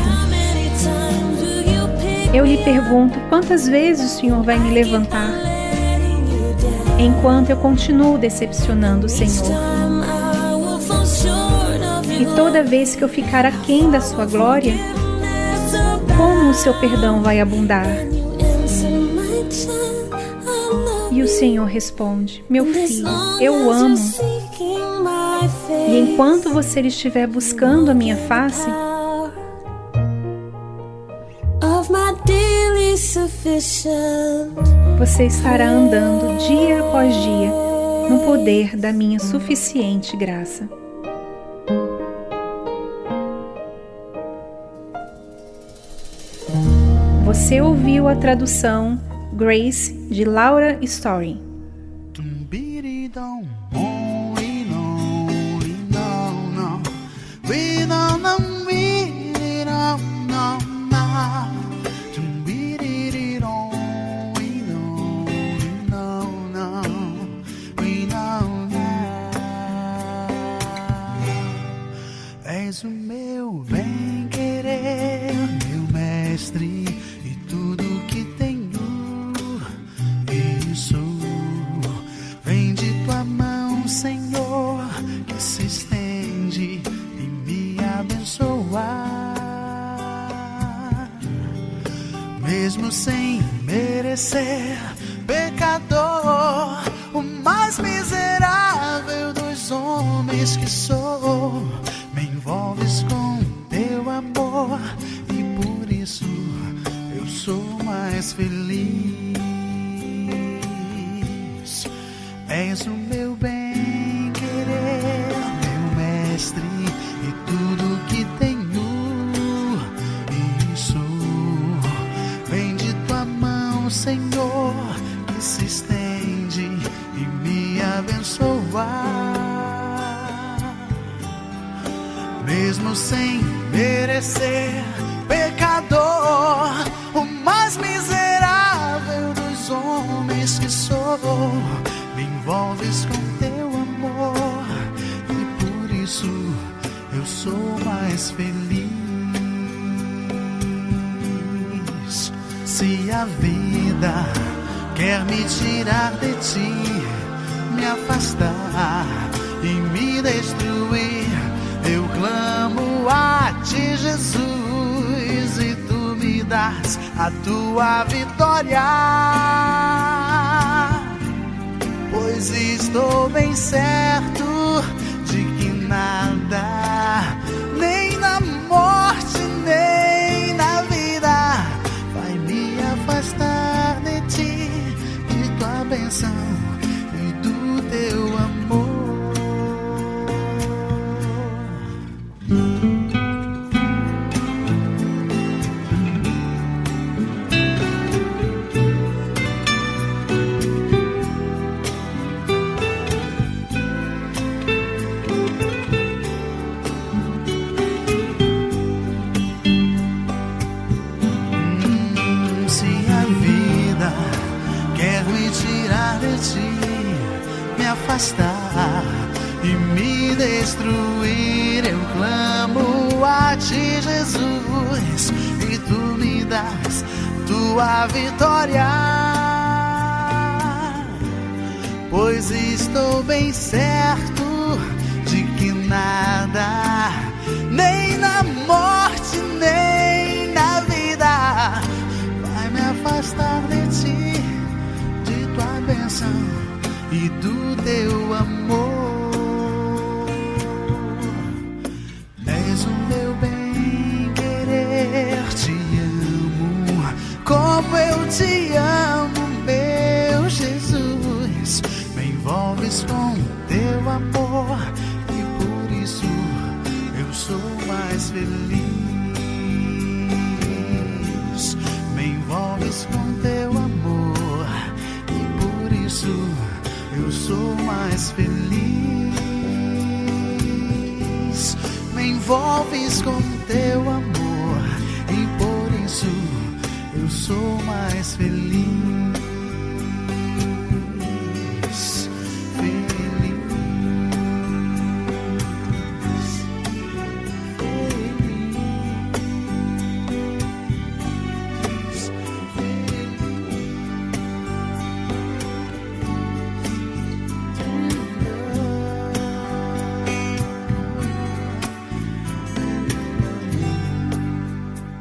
Eu lhe pergunto quantas vezes o Senhor vai me levantar enquanto eu continuo decepcionando o Senhor. E toda vez que eu ficar aquém da sua glória, como o seu perdão vai abundar? E o Senhor responde: Meu filho, eu amo. E enquanto você estiver buscando a minha face, você estará andando dia após dia no poder da minha suficiente graça. Você ouviu a tradução Grace de Laura Story. És o meu bem Mesmo sem merecer, pecador, o mais miserável dos homens que sou me envolves com teu amor e por isso eu sou mais feliz. És o meu mesmo sem merecer. Pecador, o mais miserável dos homens que sou, me envolves com teu amor e por isso eu sou mais feliz. Se a vida quer me tirar de ti, me afastar e me destruir. Clamo a ti, Jesus, e tu me das a tua vitória. Pois estou bem certo de que nada, afastar e me destruir, eu clamo a ti, Jesus, e tu me das tua vitória. Pois estou bem certo de que nada, nem na morte, nem na vida, vai me afastar de ti, de tua bênção e do teu amor. És o meu bem querer, te amo como eu te amo, meu Jesus. Me envolves com teu amor e por isso eu sou mais feliz. Me envolves com teu sou mais feliz. Me envolves com teu amor e por isso eu sou mais feliz.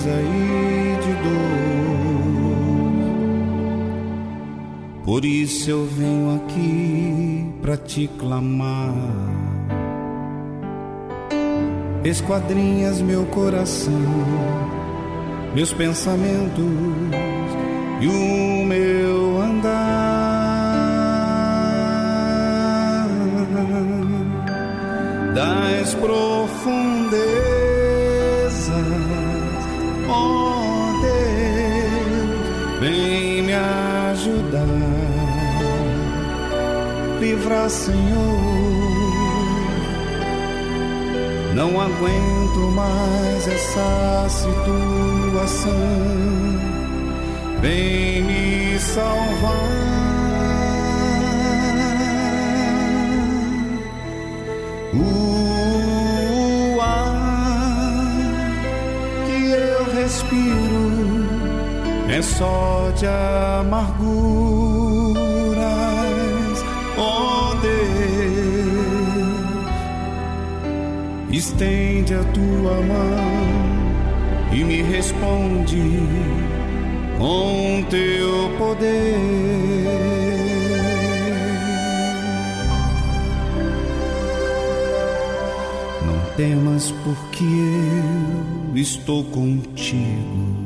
Tristeza e de dor. Por isso eu venho aqui para te clamar. Esquadrinhas meu coração, meus pensamentos livrar, Senhor. Não aguento mais essa situação vem me salvar. O ar que eu respiro é só de amarguras, estende a tua mão e me responde com teu poder. Não temas, porque eu estou contigo.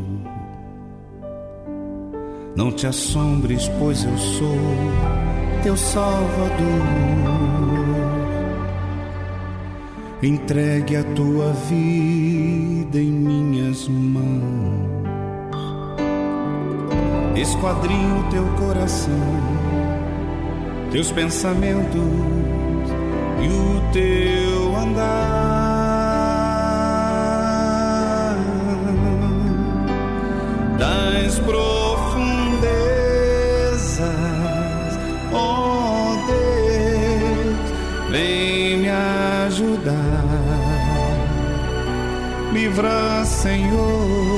Não te assombres, pois eu sou teu Salvador. Entregue a tua vida em minhas mãos. Esquadrinho teu coração, teus pensamentos e o teu andar. Das profundezas, ajudar, livra, Senhor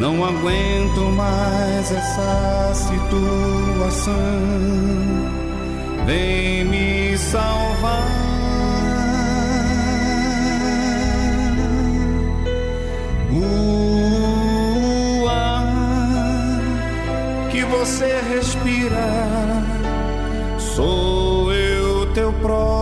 não aguento mais essa situação. Vem me salvar. O ar que você respira, sou eu teu próprio.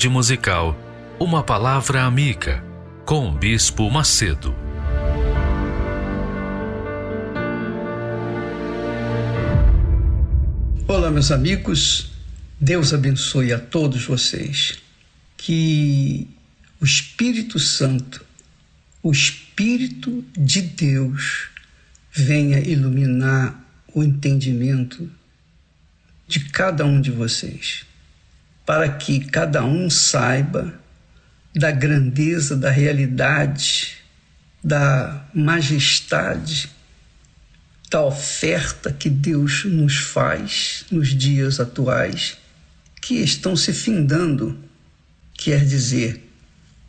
Tarde musical, uma palavra amiga com o Bispo Macedo. Olá, meus amigos. Deus abençoe a todos vocês. Que o Espírito Santo, o Espírito de Deus, venha iluminar o entendimento de cada um de vocês para que cada um saiba da grandeza, da realidade, da majestade, da oferta que Deus nos faz nos dias atuais, que estão se findando. Quer dizer,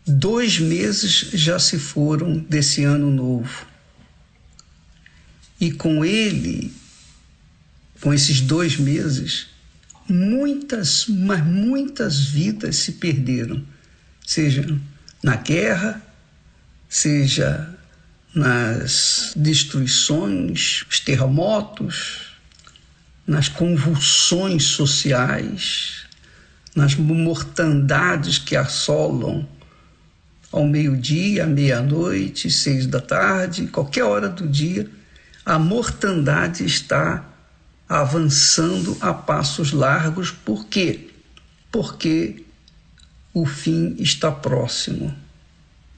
dois meses já se foram desse ano novo. E com ele, com esses dois meses, muitas, mas muitas vidas se perderam, seja na guerra, seja nas destruições, os terremotos, nas convulsões sociais, nas mortandades que assolam ao meio-dia, à meia-noite, seis da tarde, qualquer hora do dia, a mortandade está avançando a passos largos. Por quê? Porque o fim está próximo.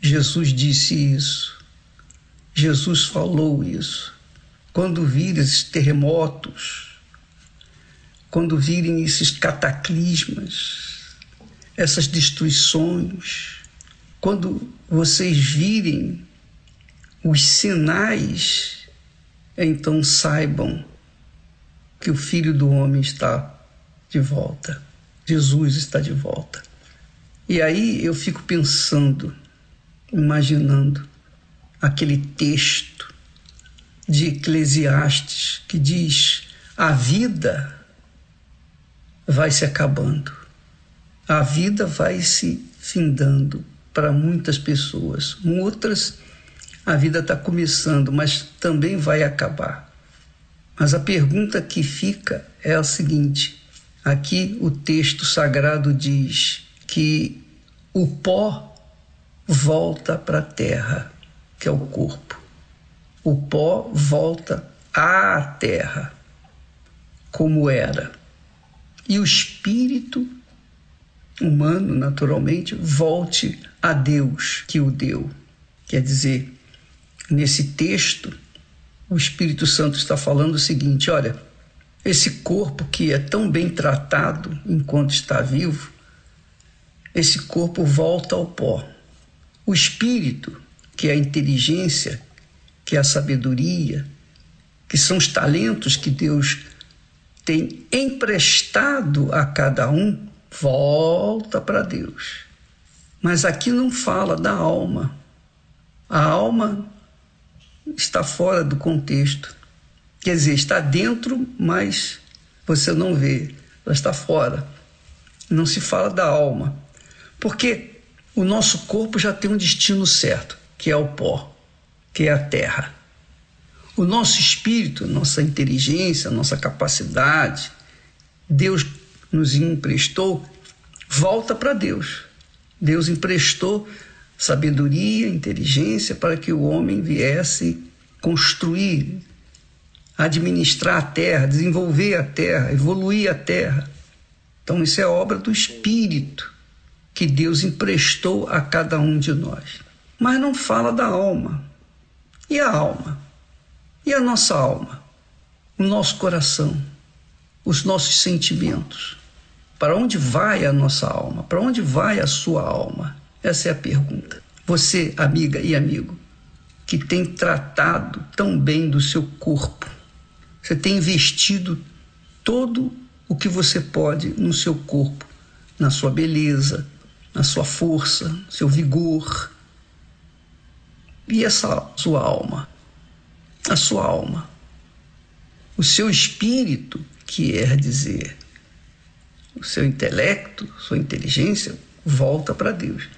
Jesus disse isso. Jesus falou isso. Quando vires terremotos, quando virem esses cataclismas, essas destruições, quando vocês virem os sinais, então saibam que o Filho do Homem está de volta. Jesus está de volta. E aí eu fico pensando, imaginando aquele texto de Eclesiastes que diz: a vida vai se acabando, a vida vai se findando para muitas pessoas, outras a vida está começando, mas também vai acabar. Mas a pergunta que fica é a seguinte: aqui o texto sagrado diz que o pó volta para a terra, que é o corpo. O pó volta à terra, como era. E o espírito humano, naturalmente, volte a Deus que o deu. Quer dizer, nesse texto, o Espírito Santo está falando o seguinte: olha, esse corpo que é tão bem tratado enquanto está vivo, esse corpo volta ao pó. O espírito, que é a inteligência, que é a sabedoria, que são os talentos que Deus tem emprestado a cada um, volta para Deus. Mas aqui não fala da alma. A alma está fora do contexto. Quer dizer, está dentro, mas você não vê. Ela está fora. Não se fala da alma. Porque o nosso corpo já tem um destino certo, que é o pó, que é a terra. O nosso espírito, nossa inteligência, nossa capacidade, Deus nos emprestou, volta para Deus. Deus emprestou sabedoria, inteligência para que o homem viesse construir, administrar a terra, desenvolver a terra, evoluir a terra. Então, isso é obra do Espírito que Deus emprestou a cada um de nós. Mas não fala da alma. E a alma? E a nossa alma? O nosso coração? Os nossos sentimentos? Para onde vai a nossa alma? Para onde vai a sua alma? Essa é a pergunta. Você, amiga e amigo, que tem tratado tão bem do seu corpo, você tem investido todo o que você pode no seu corpo, na sua beleza, na sua força, seu vigor. E essa sua alma? A sua alma. O seu espírito, quer dizer, o seu intelecto, sua inteligência, volta para Deus.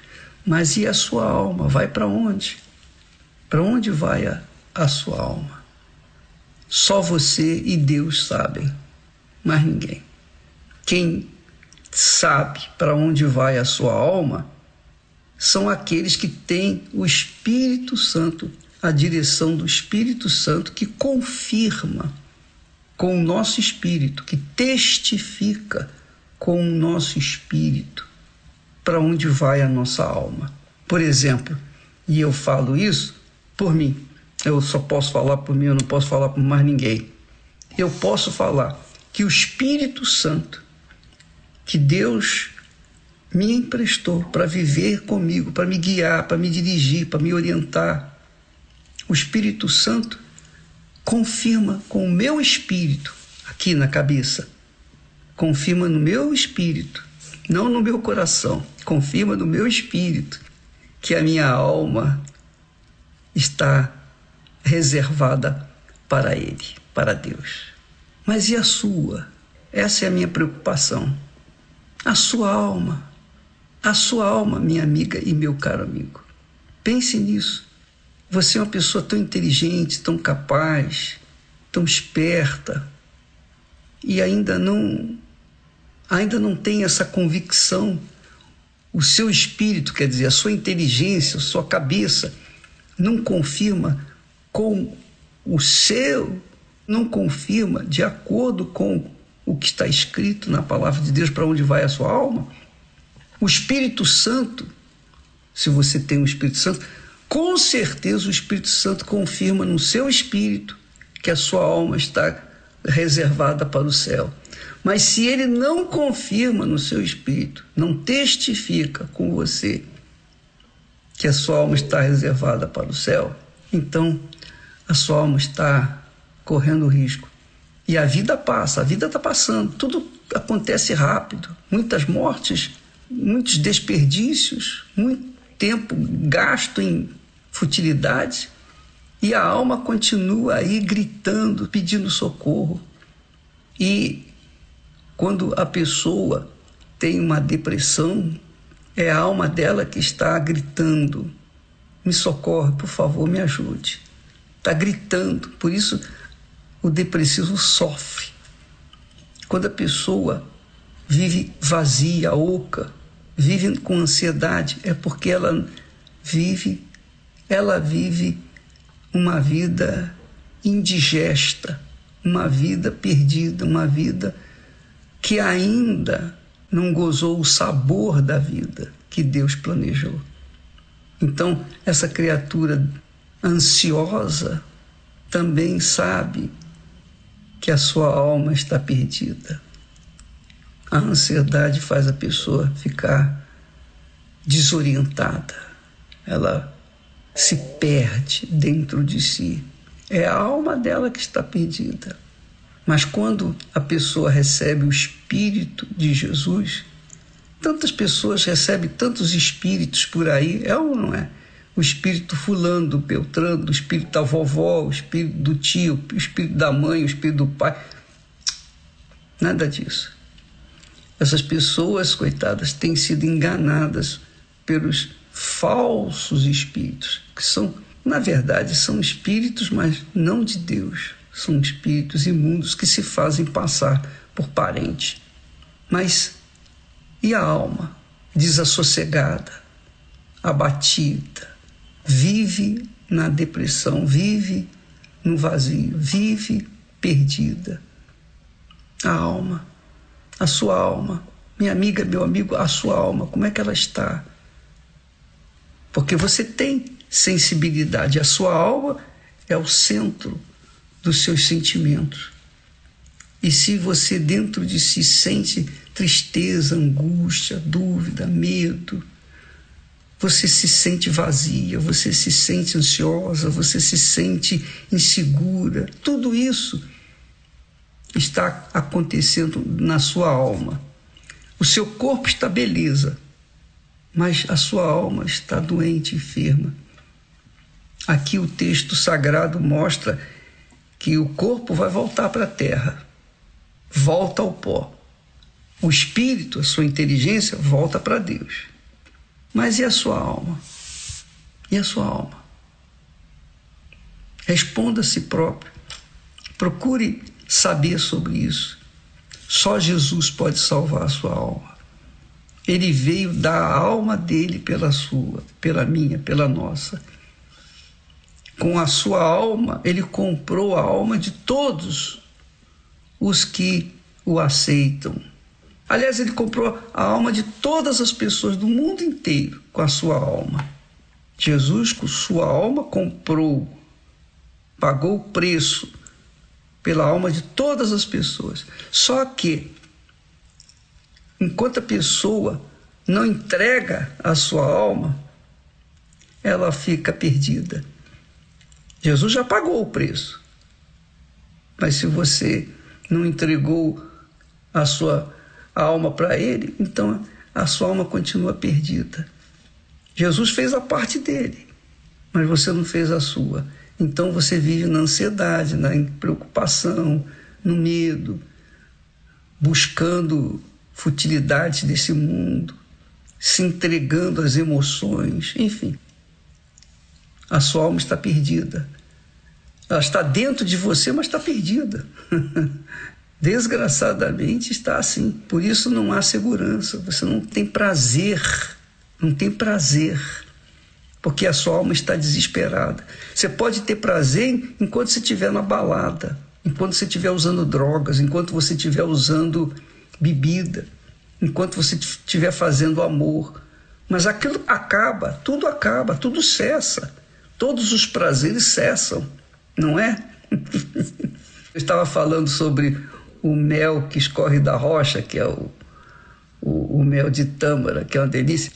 Mas e a sua alma? Vai para onde? Para onde vai a, a sua alma? Só você e Deus sabem, mas ninguém. Quem sabe para onde vai a sua alma são aqueles que têm o Espírito Santo, a direção do Espírito Santo que confirma com o nosso espírito, que testifica com o nosso espírito para onde vai a nossa alma. Por exemplo, e eu falo isso por mim, eu só posso falar por mim, eu não posso falar por mais ninguém. Eu posso falar que o Espírito Santo que Deus me emprestou para viver comigo, para me guiar, para me dirigir, para me orientar. O Espírito Santo confirma com o meu espírito, aqui na cabeça, confirma no meu espírito, não no meu coração, confirma no meu espírito que a minha alma está reservada para Ele, para Deus. Mas e a sua? Essa é a minha preocupação a sua alma, a sua alma, minha amiga e meu caro amigo. Pense nisso. Você é uma pessoa tão inteligente, tão capaz, tão esperta e ainda não ainda não tem essa convicção o seu espírito, quer dizer, a sua inteligência, a sua cabeça, não confirma com o seu, não confirma de acordo com o que está escrito na palavra de Deus para onde vai a sua alma, o Espírito Santo, se você tem o Espírito Santo, com certeza o Espírito Santo confirma no seu espírito que a sua alma está reservada para o céu. Mas se ele não confirma no seu espírito, não testifica com você que a sua alma está reservada para o céu, então a sua alma está correndo risco. E a vida passa, a vida está passando, tudo acontece rápido, muitas mortes, muitos desperdícios, muito tempo gasto em futilidades e a alma continua aí gritando, pedindo socorro. E quando a pessoa tem uma depressão, é a alma dela que está gritando: me socorre, por favor, me ajude. Está gritando, por isso o depressivo sofre. Quando a pessoa vive vazia, oca, vive com ansiedade, é porque ela vive, ela vive uma vida indigesta, uma vida perdida, uma vida que ainda não gozou o sabor da vida que Deus planejou. Então, essa criatura ansiosa também sabe que a sua alma está perdida. A ansiedade faz a pessoa ficar desorientada. Ela se perde dentro de si. É a alma dela que está perdida. Mas quando a pessoa recebe o Espírito de Jesus, tantas pessoas recebem tantos espíritos por aí, é ou não é? O espírito fulano, do Beltrano, o espírito da vovó, o espírito do tio, o espírito da mãe, o espírito do pai. Nada disso. Essas pessoas, coitadas, têm sido enganadas pelos falsos espíritos, que são, na verdade, são espíritos, mas não de Deus. São espíritos imundos que se fazem passar por parente. Mas e a alma desassossegada, abatida, vive na depressão, vive no vazio, vive perdida. A alma a sua alma. Minha amiga, meu amigo, a sua alma, como é que ela está? Porque você tem sensibilidade, a sua alma é o centro dos seus sentimentos. E se você dentro de si sente tristeza, angústia, dúvida, medo, você se sente vazia, você se sente ansiosa, você se sente insegura, tudo isso está acontecendo na sua alma. O seu corpo está beleza, mas a sua alma está doente, enferma. Aqui o texto sagrado mostra que o corpo vai voltar para a terra, volta ao pó. O espírito, a sua inteligência, volta para Deus. Mas e a sua alma? E a sua alma? Responda a si próprio. Procure saber sobre isso. Só Jesus pode salvar a sua alma. Ele veio dar a alma dele pela sua, pela minha, pela nossa. Com a sua alma, ele comprou a alma de todos os que o aceitam. Aliás, ele comprou a alma de todas as pessoas do mundo inteiro com a sua alma. Jesus, com sua alma, comprou, pagou o preço pela alma de todas as pessoas. Só que, enquanto a pessoa não entrega a sua alma, ela fica perdida. Jesus já pagou o preço. Mas se você não entregou a sua alma para ele, então a sua alma continua perdida. Jesus fez a parte dele, mas você não fez a sua. Então você vive na ansiedade, na preocupação, no medo, buscando futilidades desse mundo, se entregando às emoções, enfim. A sua alma está perdida. Ela está dentro de você, mas está perdida. Desgraçadamente está assim. Por isso não há segurança, você não tem prazer não tem prazer, porque a sua alma está desesperada. Você pode ter prazer enquanto você estiver na balada, enquanto você estiver usando drogas, enquanto você estiver usando bebida, enquanto você estiver fazendo amor. Mas aquilo acaba, tudo acaba, tudo cessa. Todos os prazeres cessam, não é? Eu estava falando sobre o mel que escorre da rocha, que é o, o, o mel de tâmara, que é uma delícia.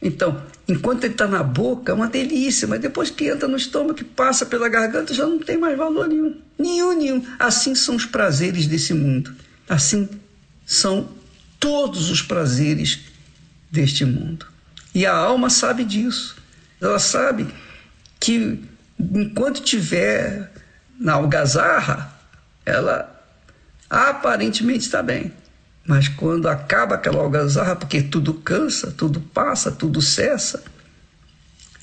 Então, enquanto ele está na boca, é uma delícia, mas depois que entra no estômago, que passa pela garganta, já não tem mais valor nenhum. Nenhum, nenhum. Assim são os prazeres desse mundo. Assim são todos os prazeres deste mundo. E a alma sabe disso. Ela sabe que enquanto tiver na algazarra, ela aparentemente está bem. Mas quando acaba aquela algazarra, porque tudo cansa, tudo passa, tudo cessa,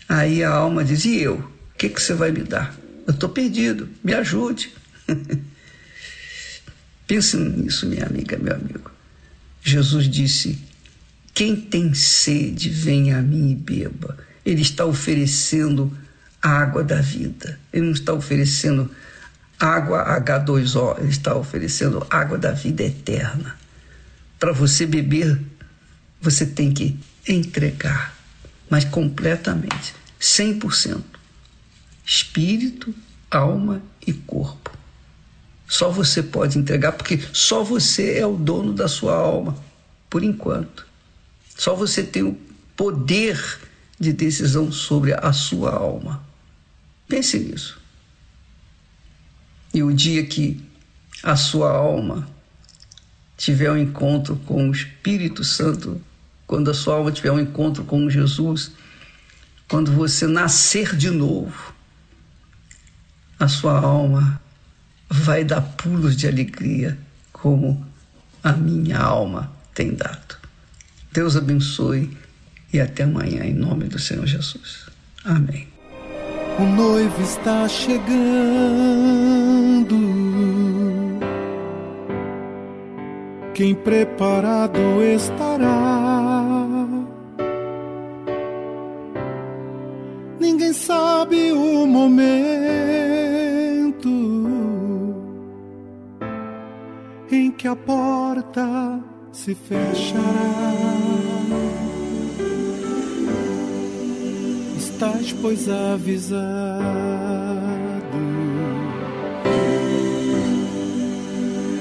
aí a alma diz: e eu? O que, que você vai me dar? Eu estou perdido, me ajude. Pense nisso, minha amiga, meu amigo. Jesus disse: Quem tem sede, venha a mim e beba. Ele está oferecendo água da vida. Ele não está oferecendo água H2O, ele está oferecendo água da vida eterna. Para você beber, você tem que entregar, mas completamente, 100%. Espírito, alma e corpo. Só você pode entregar, porque só você é o dono da sua alma, por enquanto. Só você tem o poder de decisão sobre a sua alma. Pense nisso. E o dia que a sua alma tiver um encontro com o Espírito Santo, quando a sua alma tiver um encontro com Jesus, quando você nascer de novo, a sua alma vai dar pulos de alegria, como a minha alma tem dado. Deus abençoe e até amanhã, em nome do Senhor Jesus. Amém. O noivo está chegando. Quem preparado estará. Ninguém sabe o momento em que a porta se fechará. Estás, pois, avisado.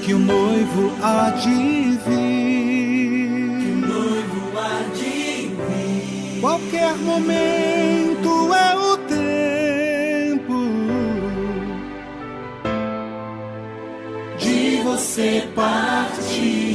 Que o noivo há de vir. Noivo há de vir. Qualquer momento é o tempo de você partir.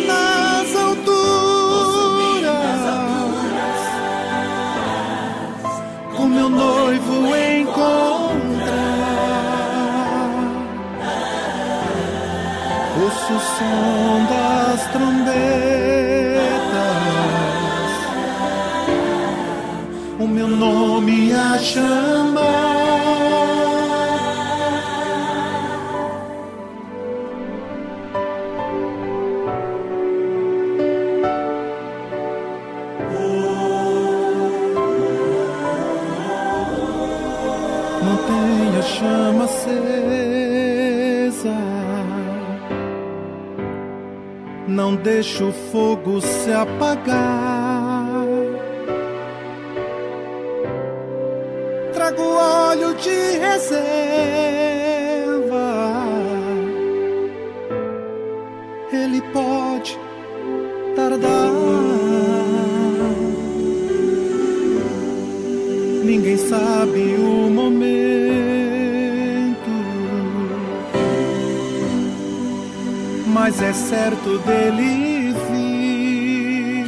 noivo encontrar. Ouço o som das trombetas, o meu nome a chamar. Acesa. Não deixe o fogo se apagar. Trago óleo de reserva. é certo dele noivo vir.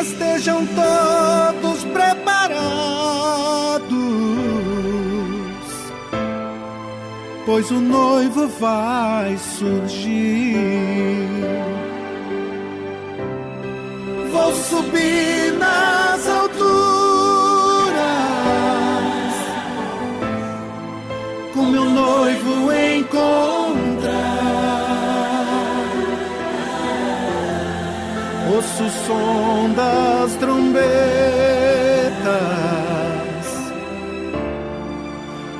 Estejam todos preparados, pois o noivo vai surgir. Vou subir o som das trombetas,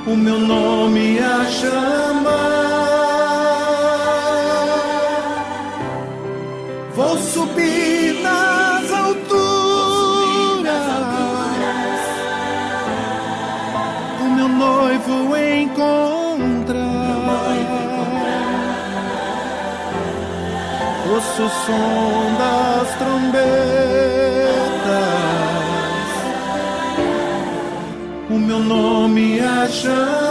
o meu nome a chamar. O som das trombetas, o meu nome a chamar,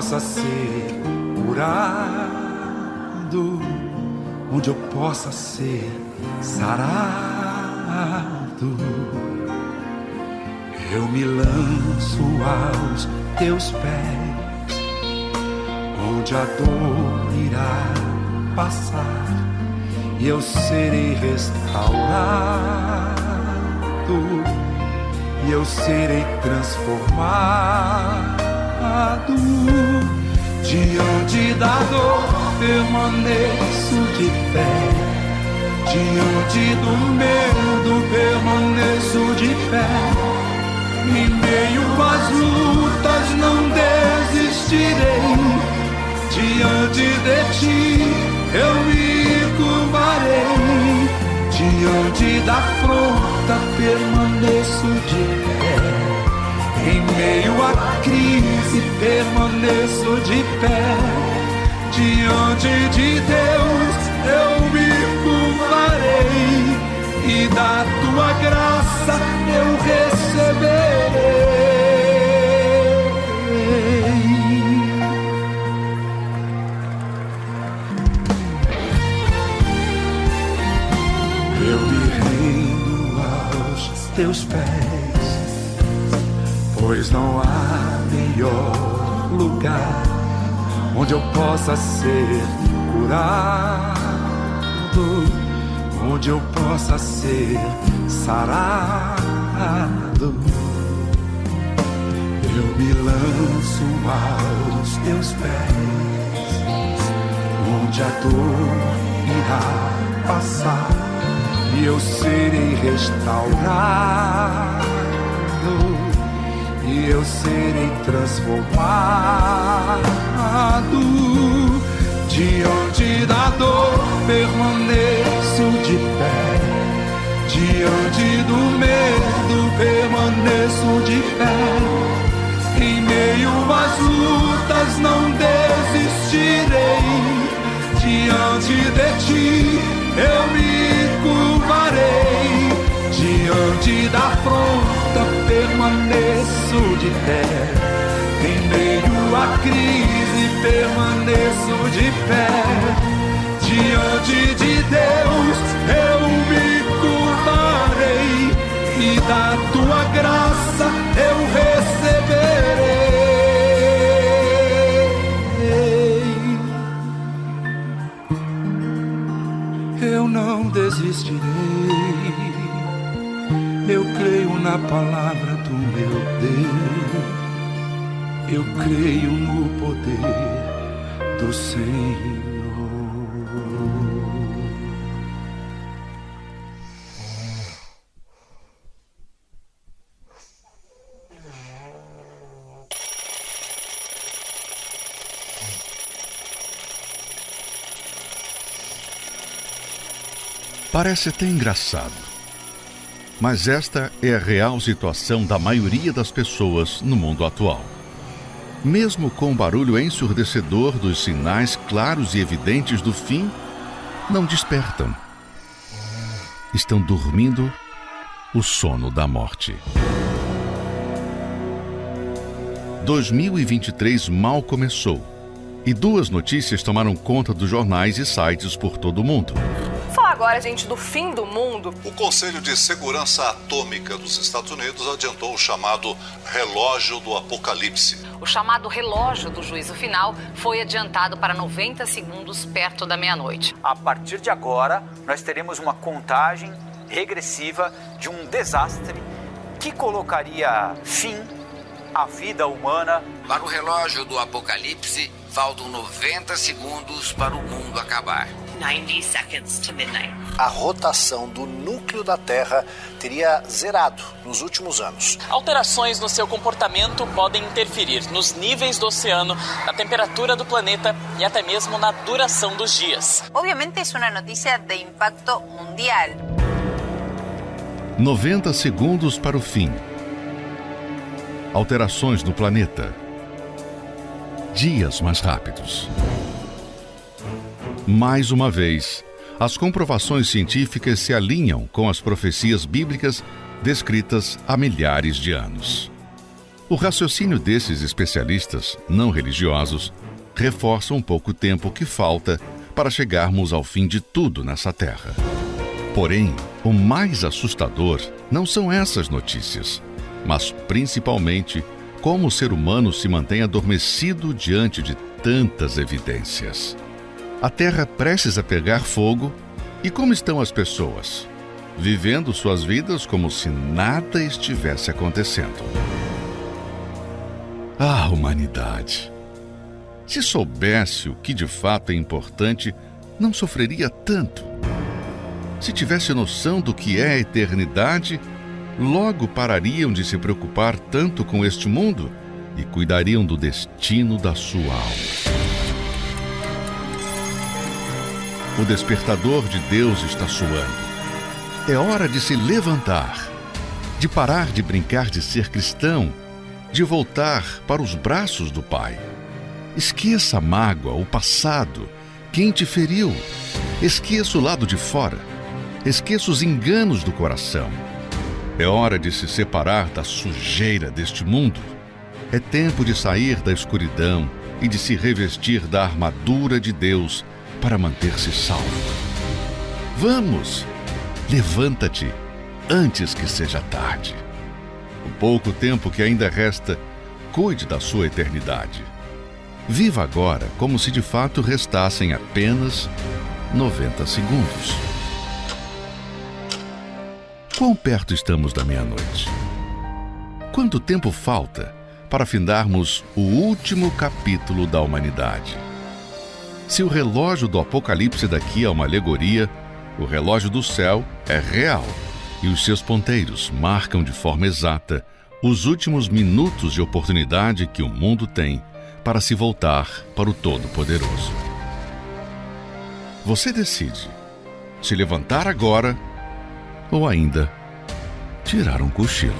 Possa ser curado, onde eu possa ser sarado. Eu me lanço aos teus pés, onde a dor irá passar e eu serei restaurado e eu serei transformado diante da dor permaneço de pé diante do medo permaneço de pé em meio às lutas não desistirei. Diante de ti eu me curvarei. Diante da afronta permaneço de pé. Em meio à crise permaneço de pé. Diante de Deus eu me curvarei e da tua graça eu receberei. Eu me rendo aos teus pés, pois não há melhor lugar onde eu possa ser curado onde eu possa ser sarado. Eu me lanço aos teus pés, onde a dor irá passar e eu serei restaurado e eu serei transformado diante da dor permaneço de pé. Diante do medo permaneço de pé. Em meio às lutas não desistirei. Diante de ti eu me curvarei. Diante da afronta permaneço de pé. Em meio à crise permaneço de pé diante de Deus eu me curvarei e da tua graça eu receberei. Eu não desistirei. Eu creio na palavra do meu Deus. Eu creio no poder do Senhor. Parece até engraçado. Mas esta é a real situação da maioria das pessoas no mundo atual. Mesmo com o barulho ensurdecedor dos sinais claros e evidentes do fim, não despertam. Estão dormindo o sono da morte. 2023 mal começou e duas notícias tomaram conta dos jornais e sites por todo o mundo agora, gente, do fim do mundo. O Conselho de Segurança Atômica dos Estados Unidos adiantou o chamado relógio do apocalipse. O chamado relógio do juízo final foi adiantado para 90 segundos perto da meia-noite. A partir de agora, nós teremos uma contagem regressiva de um desastre que colocaria fim à vida humana. Para o relógio do apocalipse, faltam 90 segundos para o mundo acabar. 90 seconds to midnight. A rotação do núcleo da Terra teria zerado nos últimos anos. Alterações no seu comportamento podem interferir nos níveis do oceano, na temperatura do planeta e até mesmo na duração dos dias. Obviamente é uma notícia de impacto mundial. 90 segundos para o fim. Alterações no planeta. Dias mais rápidos. Mais uma vez, as comprovações científicas se alinham com as profecias bíblicas descritas há milhares de anos. O raciocínio desses especialistas não religiosos reforça um pouco o tempo que falta para chegarmos ao fim de tudo nessa terra. Porém, o mais assustador não são essas notícias, mas principalmente como o ser humano se mantém adormecido diante de tantas evidências. A terra prestes a pegar fogo e como estão as pessoas? Vivendo suas vidas como se nada estivesse acontecendo. Ah, humanidade! Se soubesse o que de fato é importante, não sofreria tanto. Se tivesse noção do que é a eternidade, logo parariam de se preocupar tanto com este mundo e cuidariam do destino da sua alma. O despertador de Deus está soando. É hora de se levantar, de parar de brincar de ser cristão, de voltar para os braços do Pai. Esqueça a mágoa, o passado, quem te feriu. Esqueça o lado de fora. Esqueça os enganos do coração. É hora de se separar da sujeira deste mundo. É tempo de sair da escuridão e de se revestir da armadura de Deus para manter-se salvo. Vamos! Levanta-te antes que seja tarde. O pouco tempo que ainda resta, cuide da sua eternidade. Viva agora como se de fato restassem apenas 90 segundos. Quão perto estamos da meia-noite? Quanto tempo falta para findarmos o último capítulo da humanidade? Se o relógio do Apocalipse daqui é uma alegoria, o relógio do céu é real e os seus ponteiros marcam de forma exata os últimos minutos de oportunidade que o mundo tem para se voltar para o Todo-Poderoso. Você decide se levantar agora ou ainda tirar um cochilo.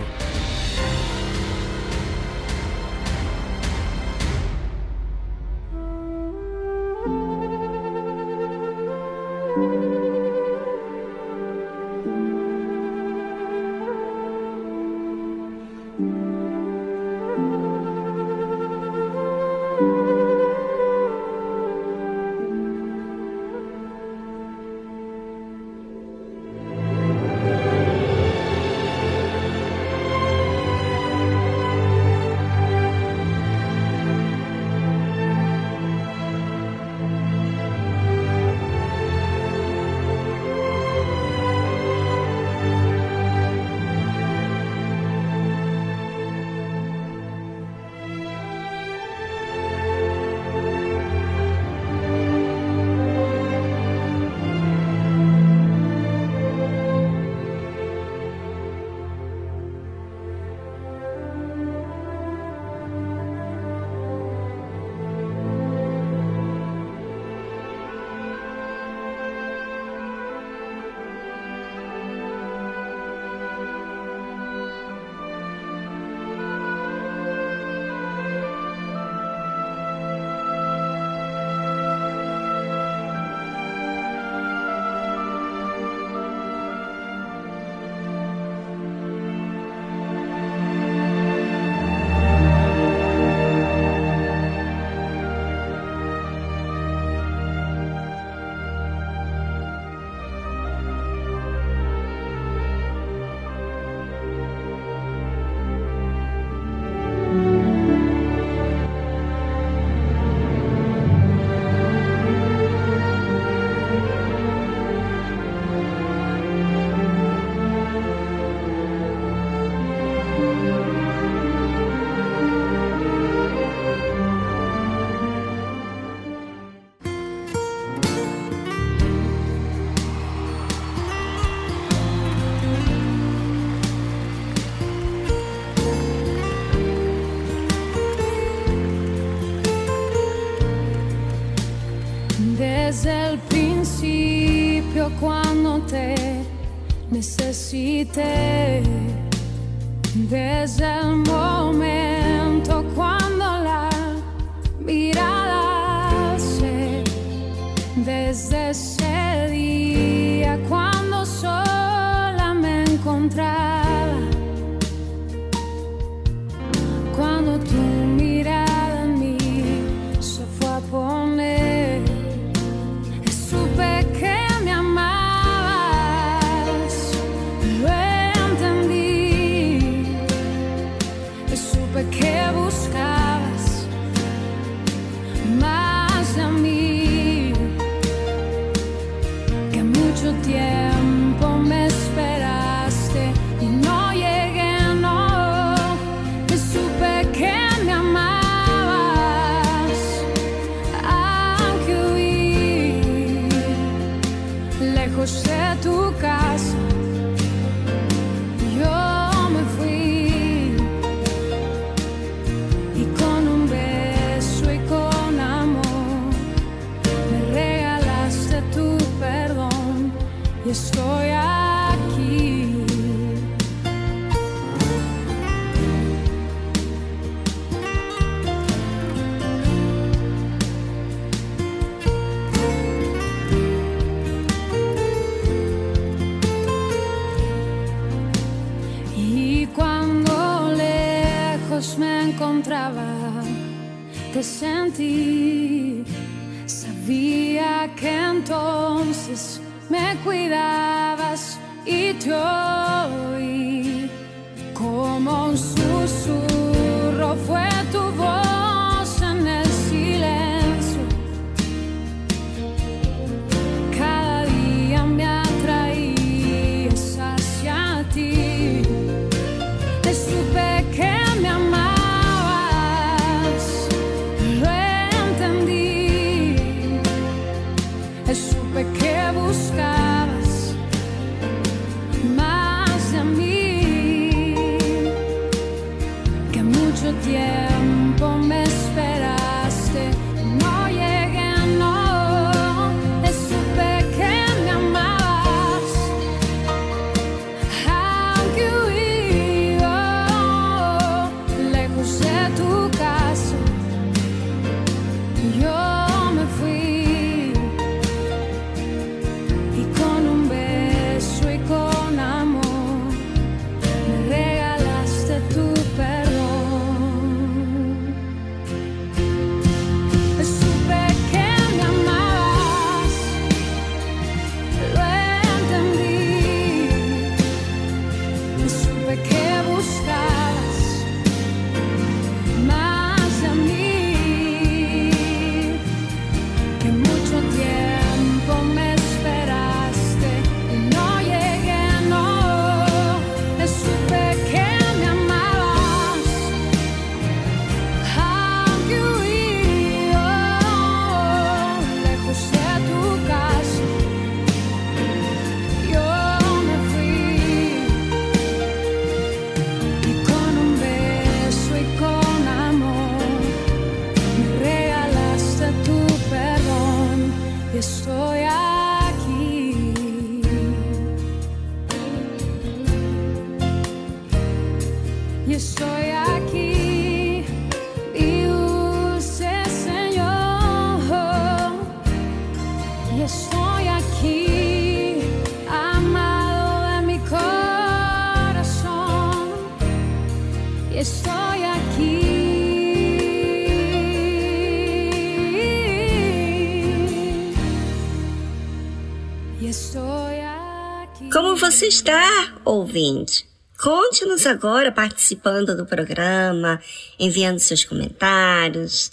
estar ouvinte. Conte-nos agora participando do programa, enviando seus comentários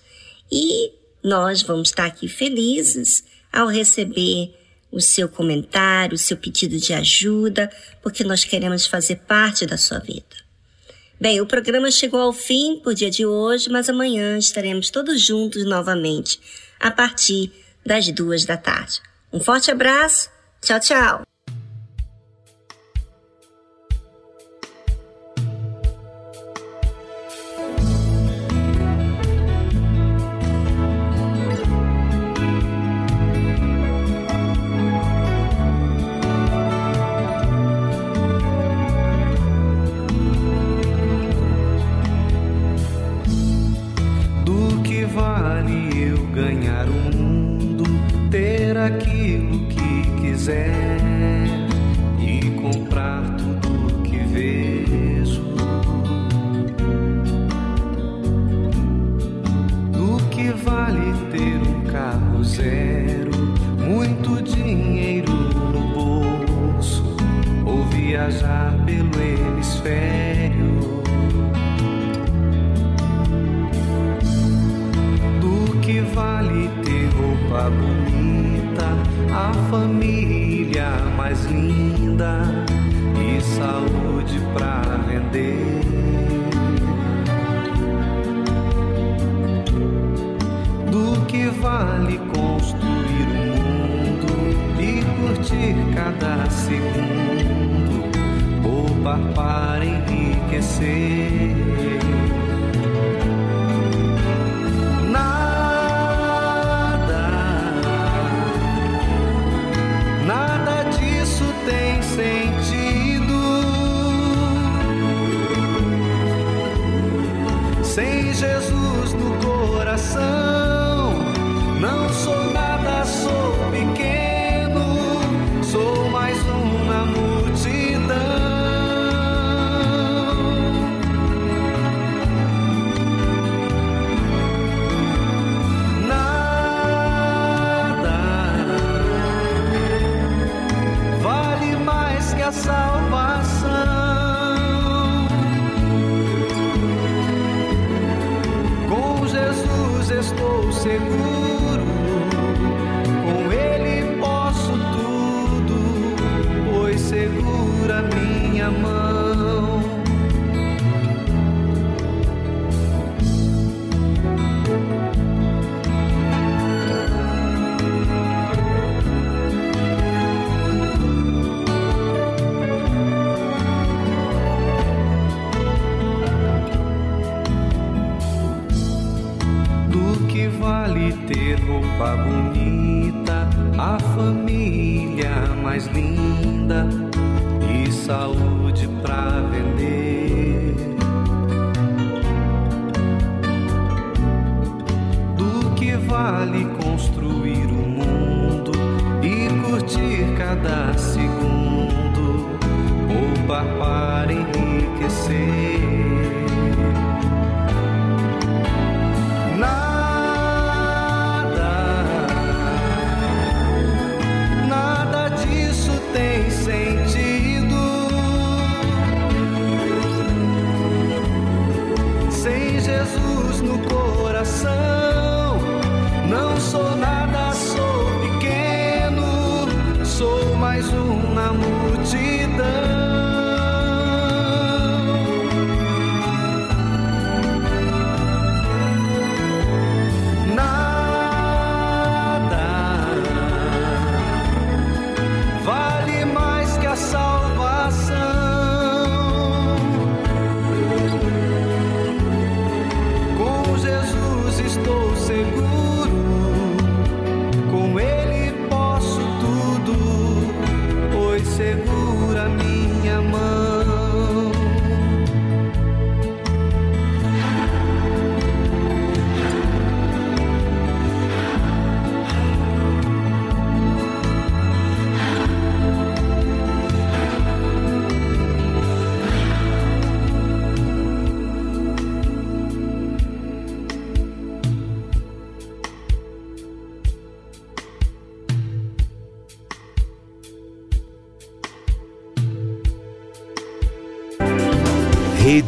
e nós vamos estar aqui felizes ao receber o seu comentário, o seu pedido de ajuda, porque nós queremos fazer parte da sua vida. Bem, o programa chegou ao fim por dia de hoje, mas amanhã estaremos todos juntos novamente a partir das duas da tarde. Um forte abraço, tchau, tchau!